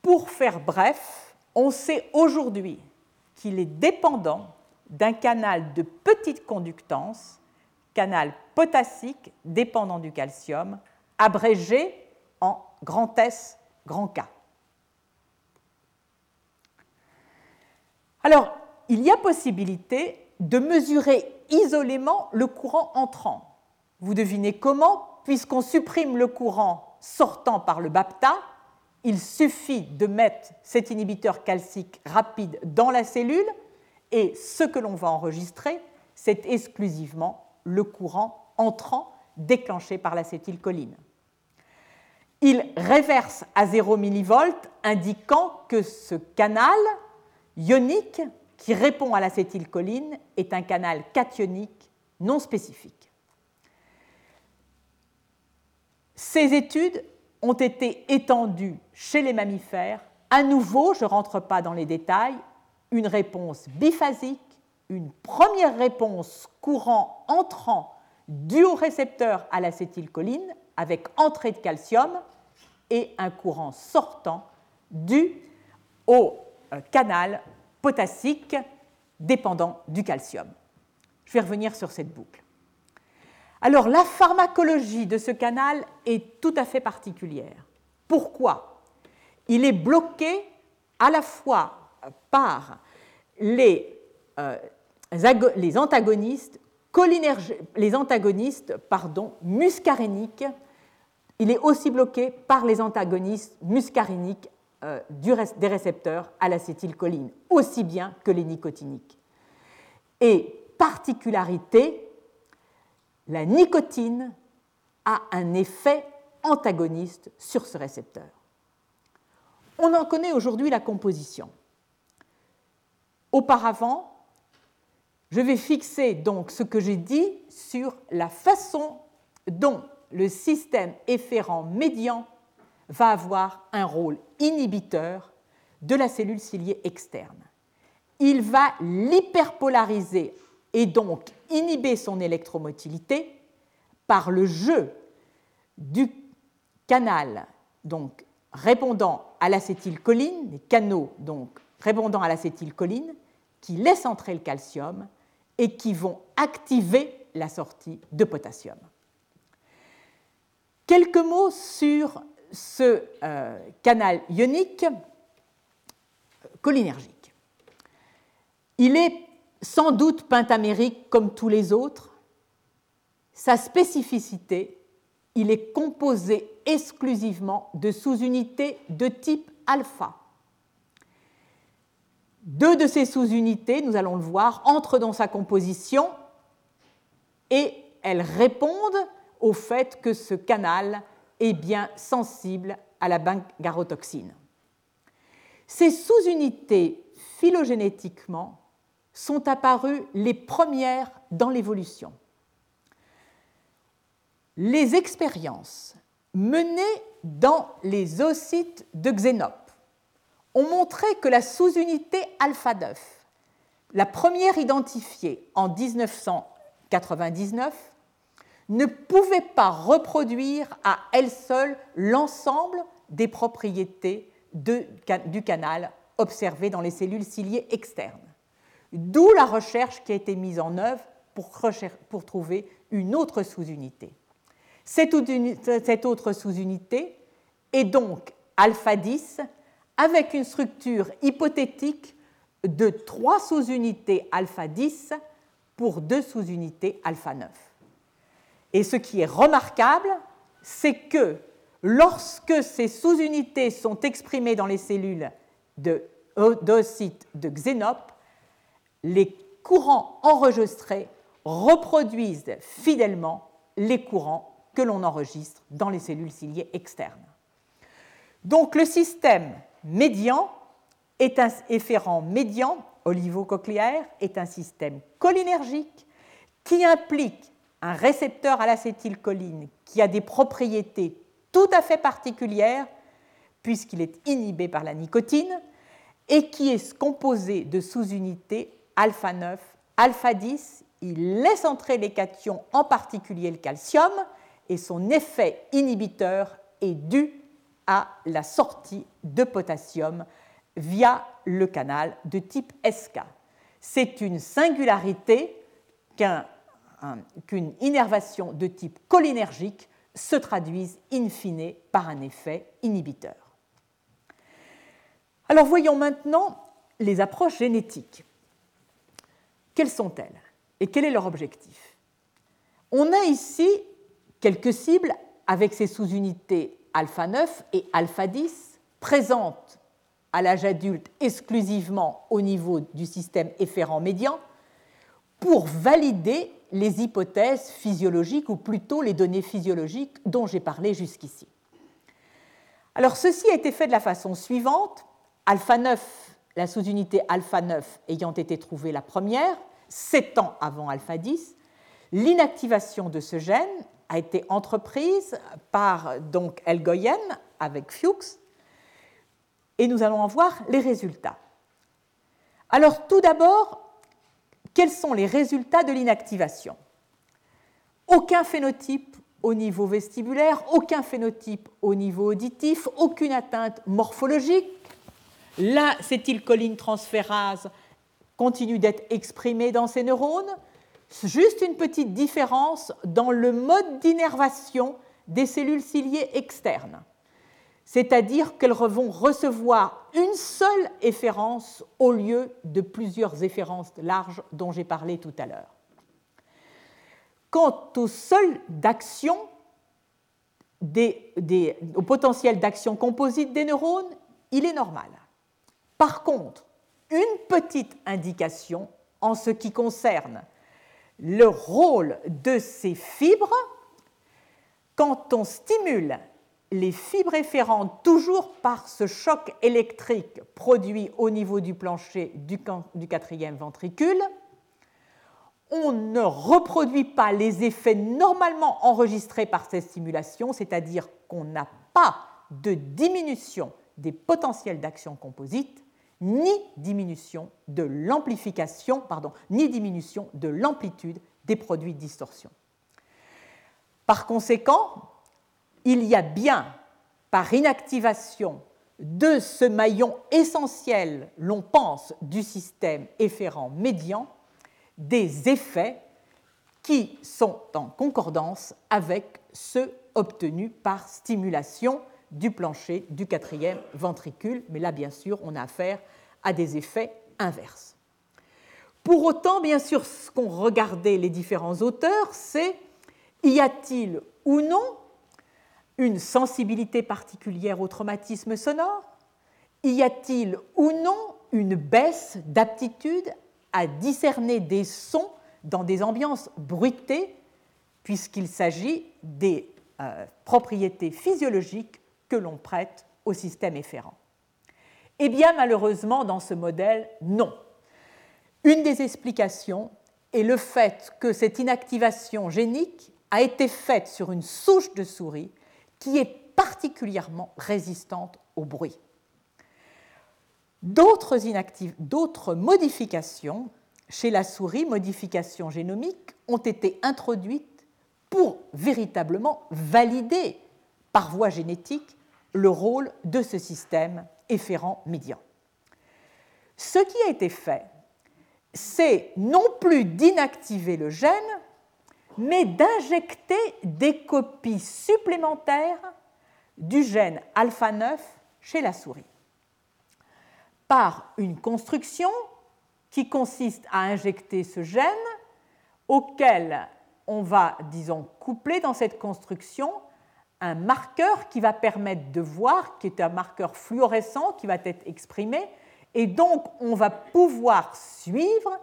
Pour faire bref, on sait aujourd'hui qu'il est dépendant d'un canal de petite conductance canal potassique dépendant du calcium, abrégé en grand S, grand K. Alors, il y a possibilité de mesurer isolément le courant entrant. Vous devinez comment? Puisqu'on supprime le courant sortant par le BAPTA, il suffit de mettre cet inhibiteur calcique rapide dans la cellule et ce que l'on va enregistrer, c'est exclusivement le courant entrant déclenché par l'acétylcholine. Il réverse à 0 millivolts, indiquant que ce canal ionique qui répond à l'acétylcholine est un canal cationique non spécifique. Ces études ont été étendues chez les mammifères. À nouveau, je ne rentre pas dans les détails, une réponse biphasique une première réponse courant entrant du au récepteur à l'acétylcholine avec entrée de calcium et un courant sortant dû au euh, canal potassique dépendant du calcium. Je vais revenir sur cette boucle. Alors la pharmacologie de ce canal est tout à fait particulière. Pourquoi? Il est bloqué à la fois par les euh, les antagonistes, les antagonistes pardon, muscaréniques. Il est aussi bloqué par les antagonistes muscaréniques euh, des récepteurs à l'acétylcholine, aussi bien que les nicotiniques. Et particularité, la nicotine a un effet antagoniste sur ce récepteur. On en connaît aujourd'hui la composition. Auparavant, je vais fixer donc ce que j'ai dit sur la façon dont le système efférent médian va avoir un rôle inhibiteur de la cellule ciliée externe. Il va l'hyperpolariser et donc inhiber son électromotilité par le jeu du canal donc répondant à l'acétylcholine, les canaux donc répondant à l'acétylcholine, qui laissent entrer le calcium et qui vont activer la sortie de potassium. Quelques mots sur ce euh, canal ionique cholinergique. Il est sans doute pentamérique comme tous les autres. Sa spécificité, il est composé exclusivement de sous-unités de type alpha. Deux de ces sous-unités, nous allons le voir, entrent dans sa composition et elles répondent au fait que ce canal est bien sensible à la bangarotoxine. Ces sous-unités phylogénétiquement sont apparues les premières dans l'évolution. Les expériences menées dans les oocytes de Xénope ont montré que la sous-unité alpha 9, la première identifiée en 1999, ne pouvait pas reproduire à elle seule l'ensemble des propriétés du canal observées dans les cellules ciliées externes. D'où la recherche qui a été mise en œuvre pour, pour trouver une autre sous-unité. Cette, autre sous-unité est donc alpha 10 avec une structure hypothétique de trois sous-unités alpha 10 pour deux sous-unités alpha 9. Et ce qui est remarquable, c'est que lorsque ces sous-unités sont exprimées dans les cellules de, de Xénope, les courants enregistrés reproduisent fidèlement les courants que l'on enregistre dans les cellules ciliées externes. Donc le système médian est un efférent médian olivocochléaire est un système cholinergique qui implique un récepteur à l'acétylcholine qui a des propriétés tout à fait particulières puisqu'il est inhibé par la nicotine et qui est composé de sous-unités alpha 9, alpha 10. Il laisse entrer les cations, en particulier le calcium, et son effet inhibiteur est dû à la sortie de potassium via le canal de type SK. C'est une singularité qu'une innervation de type cholinergique se traduise in fine par un effet inhibiteur. Alors voyons maintenant les approches génétiques. Quelles sont-elles et quel est leur objectif? On a ici quelques cibles avec ces sous-unités alpha 9 et alpha 10 présentes à l'âge adulte exclusivement au niveau du système efférent médian pour valider les hypothèses physiologiques ou plutôt les données physiologiques dont j'ai parlé jusqu'ici. Alors ceci a été fait de la façon suivante. Alpha 9, la sous-unité alpha 9 ayant été trouvée la première, 7 ans avant alpha 10, l'inactivation de ce gène a été entreprise par donc Elgoyen avec Fuchs et nous allons en voir les résultats. Alors tout d'abord, quels sont les résultats de l'inactivation? Aucun phénotype au niveau vestibulaire, aucun phénotype au niveau auditif, aucune atteinte morphologique. L'acétylcholine transférase continue d'être exprimée dans ces neurones, juste une petite différence dans le mode d'innervation des cellules ciliées externes c'est-à-dire qu'elles vont recevoir une seule efférence au lieu de plusieurs efférences larges dont j'ai parlé tout à l'heure. Quant au seul d'action, au potentiel d'action composite des neurones, il est normal. Par contre, une petite indication en ce qui concerne le rôle de ces fibres, quand on stimule les fibres efférentes, toujours par ce choc électrique produit au niveau du plancher du, quatrième ventricule, on ne reproduit pas les effets normalement enregistrés par cette stimulation, c'est-à-dire qu'on n'a pas de diminution des potentiels d'action composite, ni diminution de l'amplification, ni diminution de l'amplitude des produits de distorsion. Par conséquent, il y a bien, par inactivation de ce maillon essentiel, l'on pense, du système efférent médian, des effets qui sont en concordance avec ceux obtenus par stimulation du plancher du quatrième ventricule, mais là, bien sûr, on a affaire à des effets inverses. Pour autant, bien sûr, ce qu'ont regardé les différents auteurs, c'est y a-t-il ou non une sensibilité particulière au traumatisme sonore? Y a-t-il ou non une baisse d'aptitude à discerner des sons dans des ambiances bruitées, puisqu'il s'agit des euh, propriétés physiologiques que l'on prête au système efférent? Eh bien, malheureusement, dans ce modèle, non. Une des explications est le fait que cette inactivation génique a été faite sur une souche de souris qui est particulièrement résistante au bruit. D'autres modifications chez la souris, modifications génomiques, ont été introduites pour véritablement valider par voie génétique le rôle de ce système efférent médian. Ce qui a été fait, c'est non plus d'inactiver le gène, mais d'injecter des copies supplémentaires du gène alpha 9 chez la souris. Par une construction qui consiste à injecter ce gène auquel on va, disons, coupler dans cette construction un marqueur qui va permettre de voir, qui est un marqueur fluorescent qui va être exprimé, et donc on va pouvoir suivre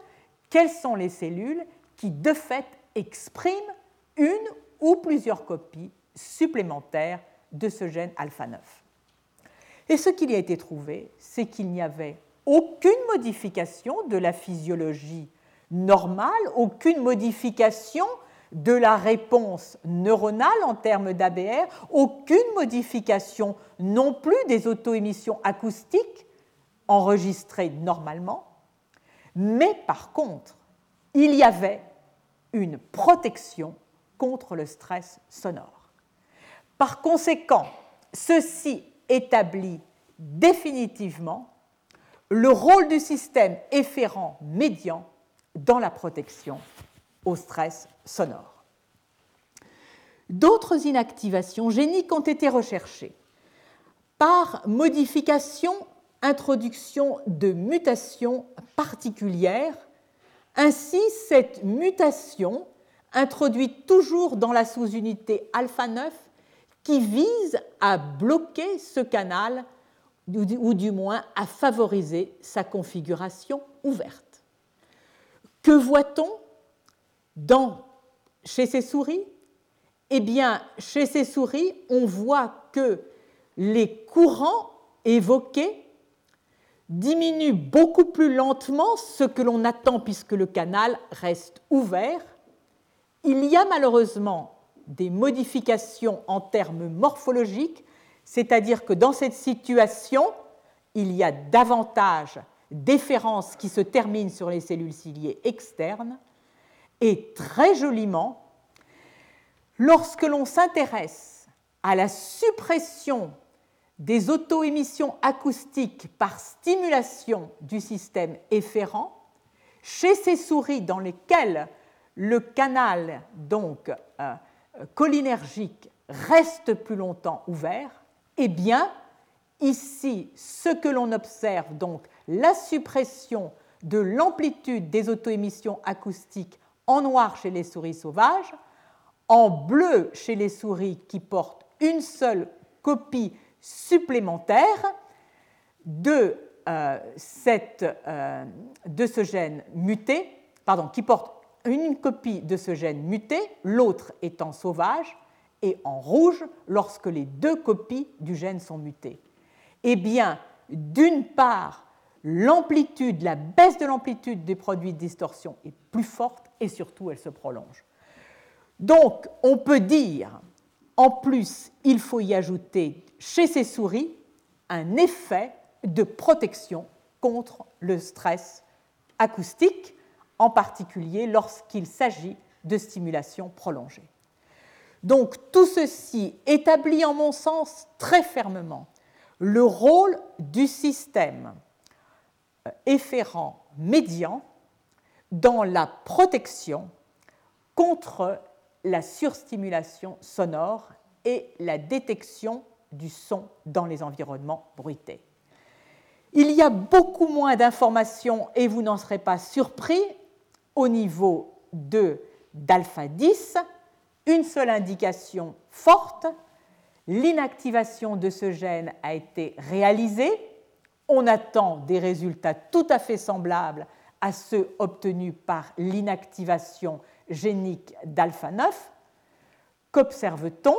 quelles sont les cellules qui de fait expriment une ou plusieurs copies supplémentaires de ce gène alpha 9. Et ce qu'il y a été trouvé, c'est qu'il n'y avait aucune modification de la physiologie normale, aucune modification de la réponse neuronale en termes d'ABR, aucune modification non plus des auto-émissions acoustiques enregistrées normalement, mais par contre, il y avait une protection contre le stress sonore. Par conséquent, ceci établit définitivement le rôle du système efférent médian dans la protection au stress sonore. D'autres inactivations géniques ont été recherchées par modification, introduction de mutations particulières. Ainsi, cette mutation, introduite toujours dans la sous-unité alpha 9, qui vise à bloquer ce canal ou du moins à favoriser sa configuration ouverte. Que voit-on chez ces souris? Eh bien, chez ces souris, on voit que les courants évoqués diminuent beaucoup plus lentement, ce que l'on attend puisque le canal reste ouvert. Il y a malheureusement des modifications en termes morphologiques c'est-à-dire que dans cette situation, il y a davantage d'efférences qui se terminent sur les cellules ciliées externes, et très joliment, lorsque l'on s'intéresse à la suppression des auto-émissions acoustiques par stimulation du système efférent, chez ces souris dans lesquelles le canal donc euh, cholinergique reste plus longtemps ouvert, eh bien, ici, ce que l'on observe, donc la suppression de l'amplitude des auto-émissions acoustiques en noir chez les souris sauvages, en bleu chez les souris qui portent une seule copie supplémentaire de, euh, euh, de ce gène muté, pardon, qui porte une copie de ce gène muté, l'autre étant sauvage, et en rouge lorsque les deux copies du gène sont mutées Eh bien, d'une part, l'amplitude, la baisse de l'amplitude des produits de distorsion est plus forte et surtout elle se prolonge. Donc, on peut dire, en plus, il faut y ajouter chez ces souris un effet de protection contre le stress acoustique, en particulier lorsqu'il s'agit de stimulation prolongée. Donc tout ceci établit en mon sens très fermement le rôle du système euh, efférent médian dans la protection contre la surstimulation sonore et la détection du son dans les environnements bruités. Il y a beaucoup moins d'informations, et vous n'en serez pas surpris, au niveau de d'alpha 10, une seule indication forte, l'inactivation de ce gène a été réalisée. On attend des résultats tout à fait semblables à ceux obtenus par l'inactivation génique d'alpha 9. Qu'observe-t-on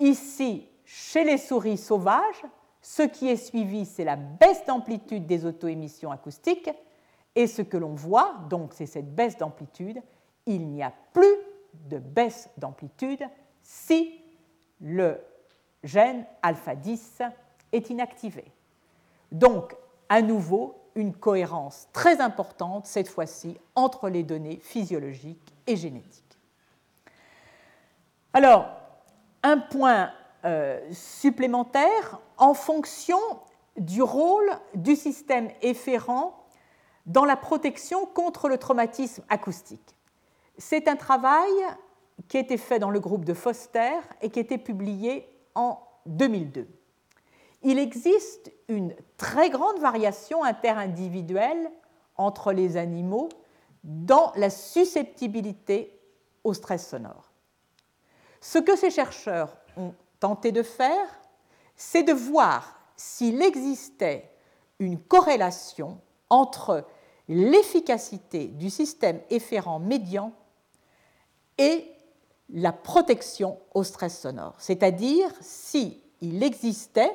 Ici, chez les souris sauvages, ce qui est suivi, c'est la baisse d'amplitude des auto-émissions acoustiques. Et ce que l'on voit, donc, c'est cette baisse d'amplitude. Il n'y a plus de baisse d'amplitude si le gène alpha 10 est inactivé. Donc, à nouveau, une cohérence très importante, cette fois-ci, entre les données physiologiques et génétiques. Alors, un point euh, supplémentaire en fonction du rôle du système efférent dans la protection contre le traumatisme acoustique. C'est un travail qui a été fait dans le groupe de Foster et qui a été publié en 2002 il existe une très grande variation interindividuelle entre les animaux dans la susceptibilité au stress sonore. Ce que ces chercheurs ont tenté de faire, c'est de voir s'il existait une corrélation entre l'efficacité du système efférent médian et la protection au stress sonore, c'est-à-dire s'il existait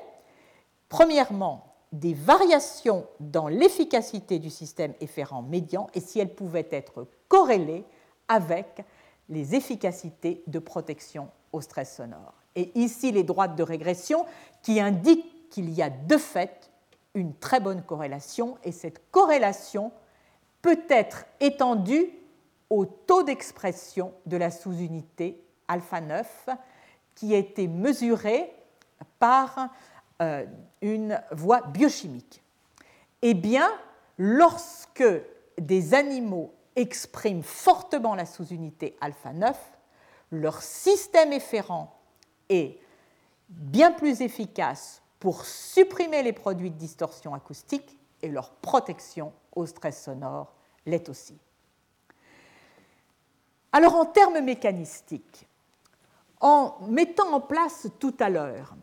Premièrement, des variations dans l'efficacité du système efférent médian et si elles pouvaient être corrélées avec les efficacités de protection au stress sonore. Et ici, les droites de régression qui indiquent qu'il y a de fait une très bonne corrélation et cette corrélation peut être étendue au taux d'expression de la sous-unité alpha 9 qui a été mesuré par euh, une voie biochimique Eh bien, lorsque des animaux expriment fortement la sous-unité alpha 9, leur système efférent est bien plus efficace pour supprimer les produits de distorsion acoustique et leur protection au stress sonore l'est aussi. Alors en termes mécanistiques, en mettant en place tout à l'heure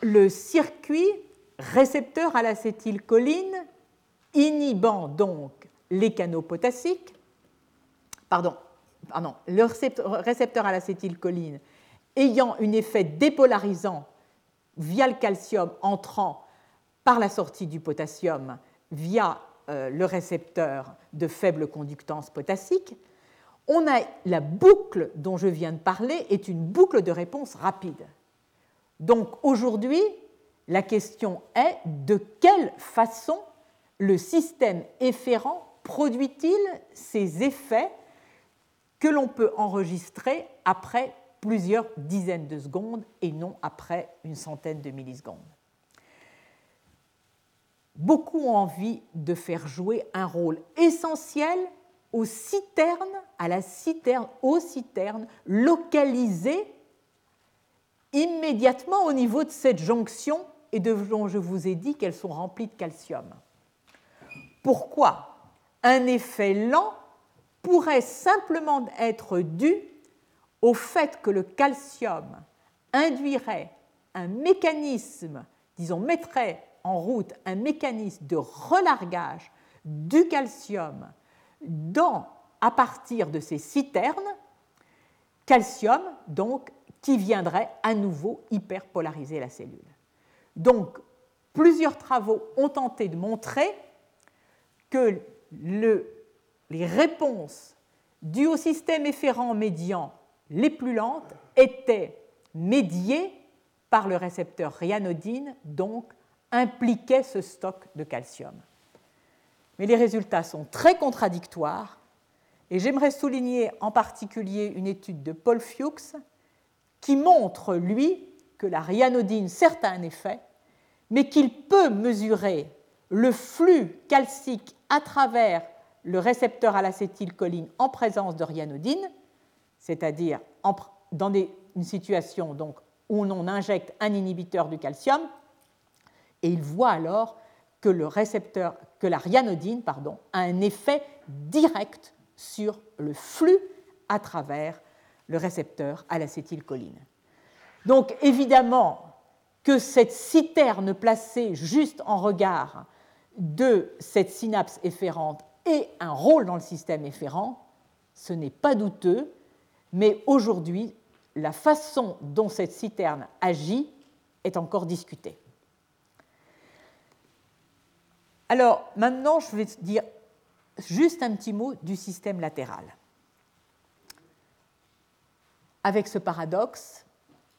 le circuit récepteur à l'acétylcholine inhibant donc les canaux potassiques, pardon, le récepteur à l'acétylcholine ayant un effet dépolarisant via le calcium entrant par la sortie du potassium via euh, le récepteur de faible conductance potassique, on a la boucle dont je viens de parler est une boucle de réponse rapide. Donc aujourd'hui, la question est de quelle façon le système efférent produit-il ces effets que l'on peut enregistrer après plusieurs dizaines de secondes et non après une centaine de millisecondes? Beaucoup ont envie de faire jouer un rôle essentiel aux citernes, à la citerne, aux citernes localisées immédiatement au niveau de cette jonction et dont je vous ai dit qu'elles sont remplies de calcium. Pourquoi Un effet lent pourrait simplement être dû au fait que le calcium induirait un mécanisme, disons, mettrait en route un mécanisme de relargage du calcium dans, à partir de ces citernes, calcium donc qui viendrait à nouveau hyperpolariser la cellule. Donc, plusieurs travaux ont tenté de montrer que les réponses dues au système efférent médian les plus lentes étaient médiées par le récepteur ryanodine, donc impliquaient ce stock de calcium. Mais les résultats sont très contradictoires et j'aimerais souligner en particulier une étude de Paul Fuchs qui montre, lui, que la ryanodine certes a un effet, mais qu'il peut mesurer le flux calcique à travers le récepteur à l'acétylcholine en présence de ryanodine, c'est-à-dire dans une situation donc, où on injecte un inhibiteur du calcium, et il voit alors que, la ryanodine a un effet direct sur le flux à travers le récepteur à l'acétylcholine. Donc évidemment que cette citerne placée juste en regard de cette synapse efférente ait un rôle dans le système efférent, ce n'est pas douteux, mais aujourd'hui, la façon dont cette citerne agit est encore discuté. Alors maintenant, je vais dire juste un petit mot du système latéral. Avec ce paradoxe,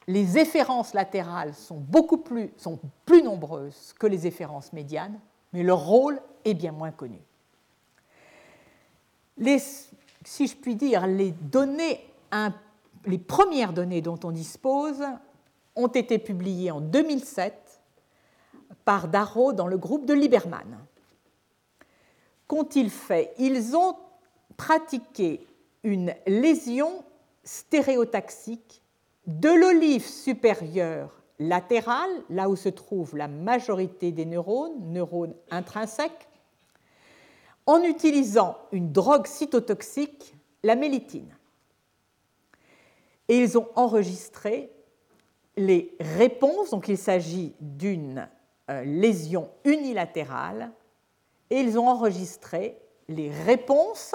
les efférences latérales sont beaucoup plus, sont plus nombreuses que les efférences médianes, mais leur rôle est bien moins connu. Si je puis dire, les données, les premières données dont on dispose ont été publiées en 2007 par Darrow dans le groupe de Lieberman. Qu'ont-ils fait? Ils ont pratiqué une lésion stéréotaxique de l'olive supérieure latérale, là où se trouve la majorité des neurones, neurones intrinsèques, en utilisant une drogue cytotoxique, la mélitine. Et ils ont enregistré les réponses, donc il s'agit d'une euh, lésion unilatérale, et ils ont enregistré les réponses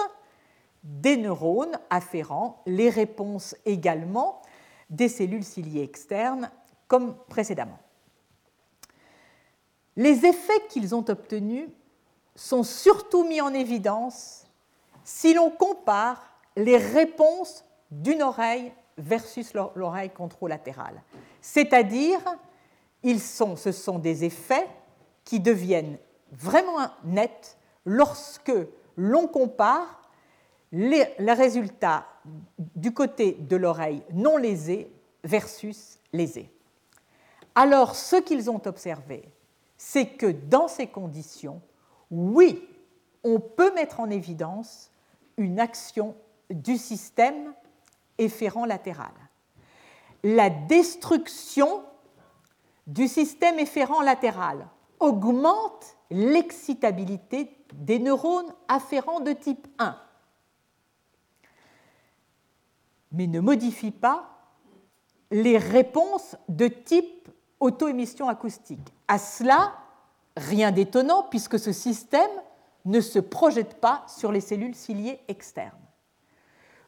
des neurones afférents, les réponses également des cellules ciliées externes, comme précédemment. Les effets qu'ils ont obtenus sont surtout mis en évidence si l'on compare les réponses d'une oreille versus l'oreille contralatérale. C'est-à-dire ce sont des effets qui deviennent vraiment nets lorsque l'on compare les, résultats du côté de l'oreille non lésée versus lésée. Alors, ce qu'ils ont observé, c'est que dans ces conditions, oui, on peut mettre en évidence une action du système efférent latéral. La destruction du système efférent latéral augmente l'excitabilité des neurones afférents de type 1, mais ne modifie pas les réponses de type auto-émission acoustique. À cela, rien d'étonnant puisque ce système ne se projette pas sur les cellules ciliées externes.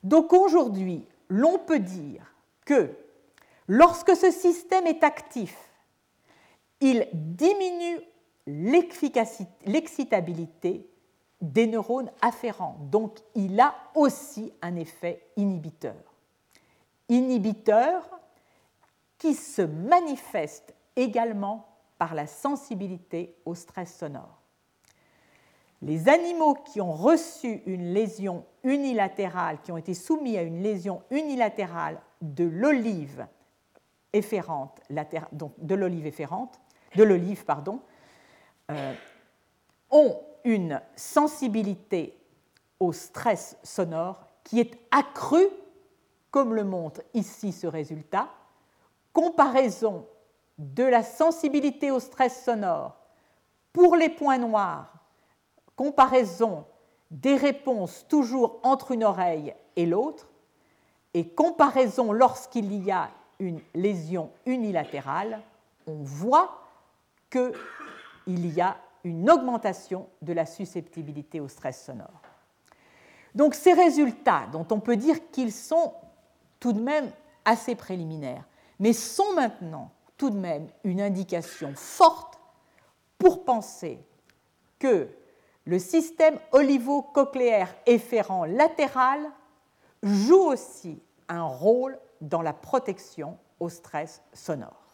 Donc aujourd'hui, l'on peut dire que lorsque ce système est actif, il diminue l'excitabilité des neurones afférents. Donc il a aussi un effet inhibiteur. Inhibiteur qui se manifeste également par la sensibilité au stress sonore. Les animaux qui ont reçu une lésion unilatérale, qui ont été soumis à une lésion unilatérale de l'olive efférente, donc de l'olive efférente, de l'olive, pardon, euh, ont une sensibilité au stress sonore qui est accrue, comme le montre ici ce résultat, comparaison de la sensibilité au stress sonore pour les points noirs, comparaison des réponses toujours entre une oreille et l'autre, et comparaison lorsqu'il y a une lésion unilatérale, on voit qu'il y a une augmentation de la susceptibilité au stress sonore. Donc ces résultats, dont on peut dire qu'ils sont tout de même assez préliminaires, mais sont maintenant tout de même une indication forte pour penser que le système olivo-cochléaire efférent latéral joue aussi un rôle dans la protection au stress sonore.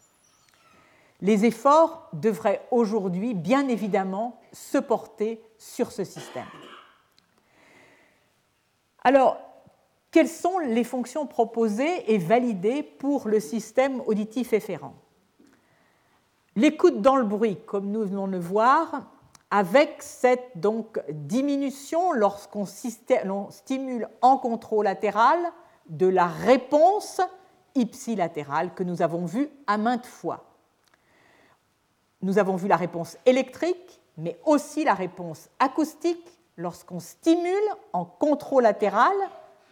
Les efforts devraient aujourd'hui, bien évidemment, se porter sur ce système. Alors, quelles sont les fonctions proposées et validées pour le système auditif efférent? L'écoute dans le bruit, comme nous venons de le voir, avec cette donc, diminution lorsqu'on stimule en contrôle latéral de la réponse ipsilatérale que nous avons vue à maintes fois. Nous avons vu la réponse électrique, mais aussi la réponse acoustique lorsqu'on stimule en contralatéral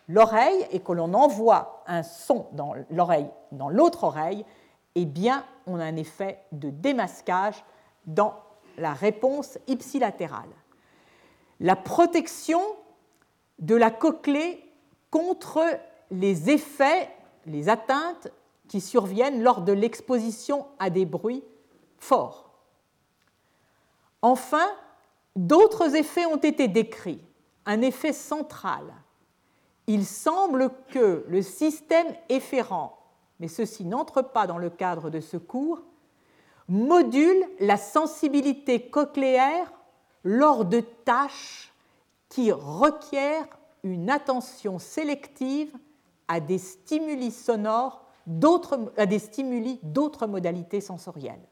l'oreille et que l'on envoie un son dans l'oreille, dans l'autre oreille, eh bien, on a un effet de démasquage dans la réponse ipsilatérale. La protection de la cochlée contre les effets, les atteintes qui surviennent lors de l'exposition à des bruits forts. Enfin, d'autres effets ont été décrits. Un effet central. Il semble que le système efférent, mais ceci n'entre pas dans le cadre de ce cours, module la sensibilité cochléaire lors de tâches qui requièrent une attention sélective à des stimuli sonores, à des stimuli d'autres modalités sensorielles.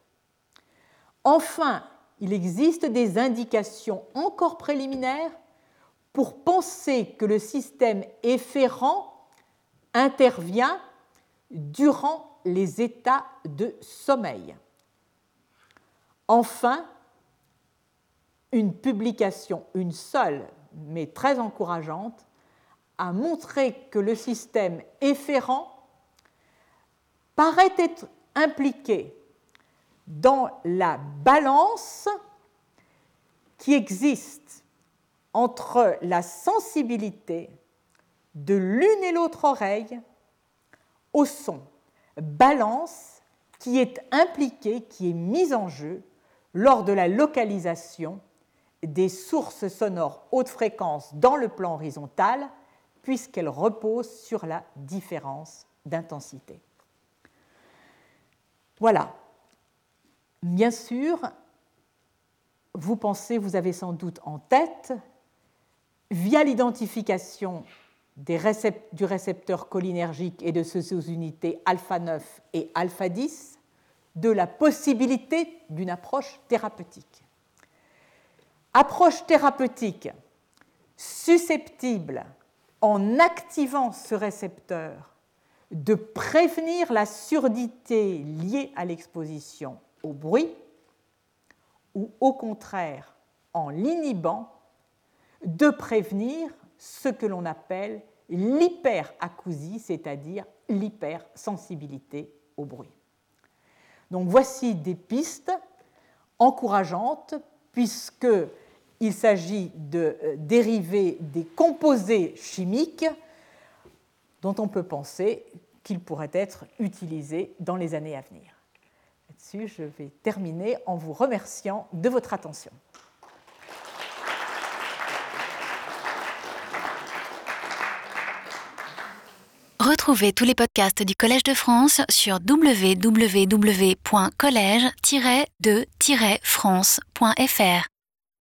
Enfin, il existe des indications encore préliminaires pour penser que le système efférent intervient durant les états de sommeil. Enfin, une publication, une seule, mais très encourageante, a montré que le système efférent paraît être impliqué dans la balance qui existe entre la sensibilité de l'une et l'autre oreille au son. Balance qui est impliquée, qui est mise en jeu lors de la localisation des sources sonores haute fréquence dans le plan horizontal, puisqu'elles reposent sur la différence d'intensité. Voilà. Bien sûr, vous pensez, vous avez sans doute en tête, via l'identification du récepteur cholinergique et de ses sous-unités alpha 9 et alpha 10, de la possibilité d'une approche thérapeutique. Approche thérapeutique susceptible, en activant ce récepteur, de prévenir la surdité liée à l'exposition au bruit, ou au contraire, en l'inhibant, de prévenir ce que l'on appelle l'hyperacousie, c'est-à-dire l'hypersensibilité au bruit. Donc voici des pistes encourageantes puisqu'il s'agit de euh, dériver des composés chimiques dont on peut penser qu'ils pourraient être utilisés dans les années à venir. Là-dessus, je vais terminer en vous remerciant de votre attention. Retrouvez tous les podcasts du Collège de France sur www.collège-de-france.fr.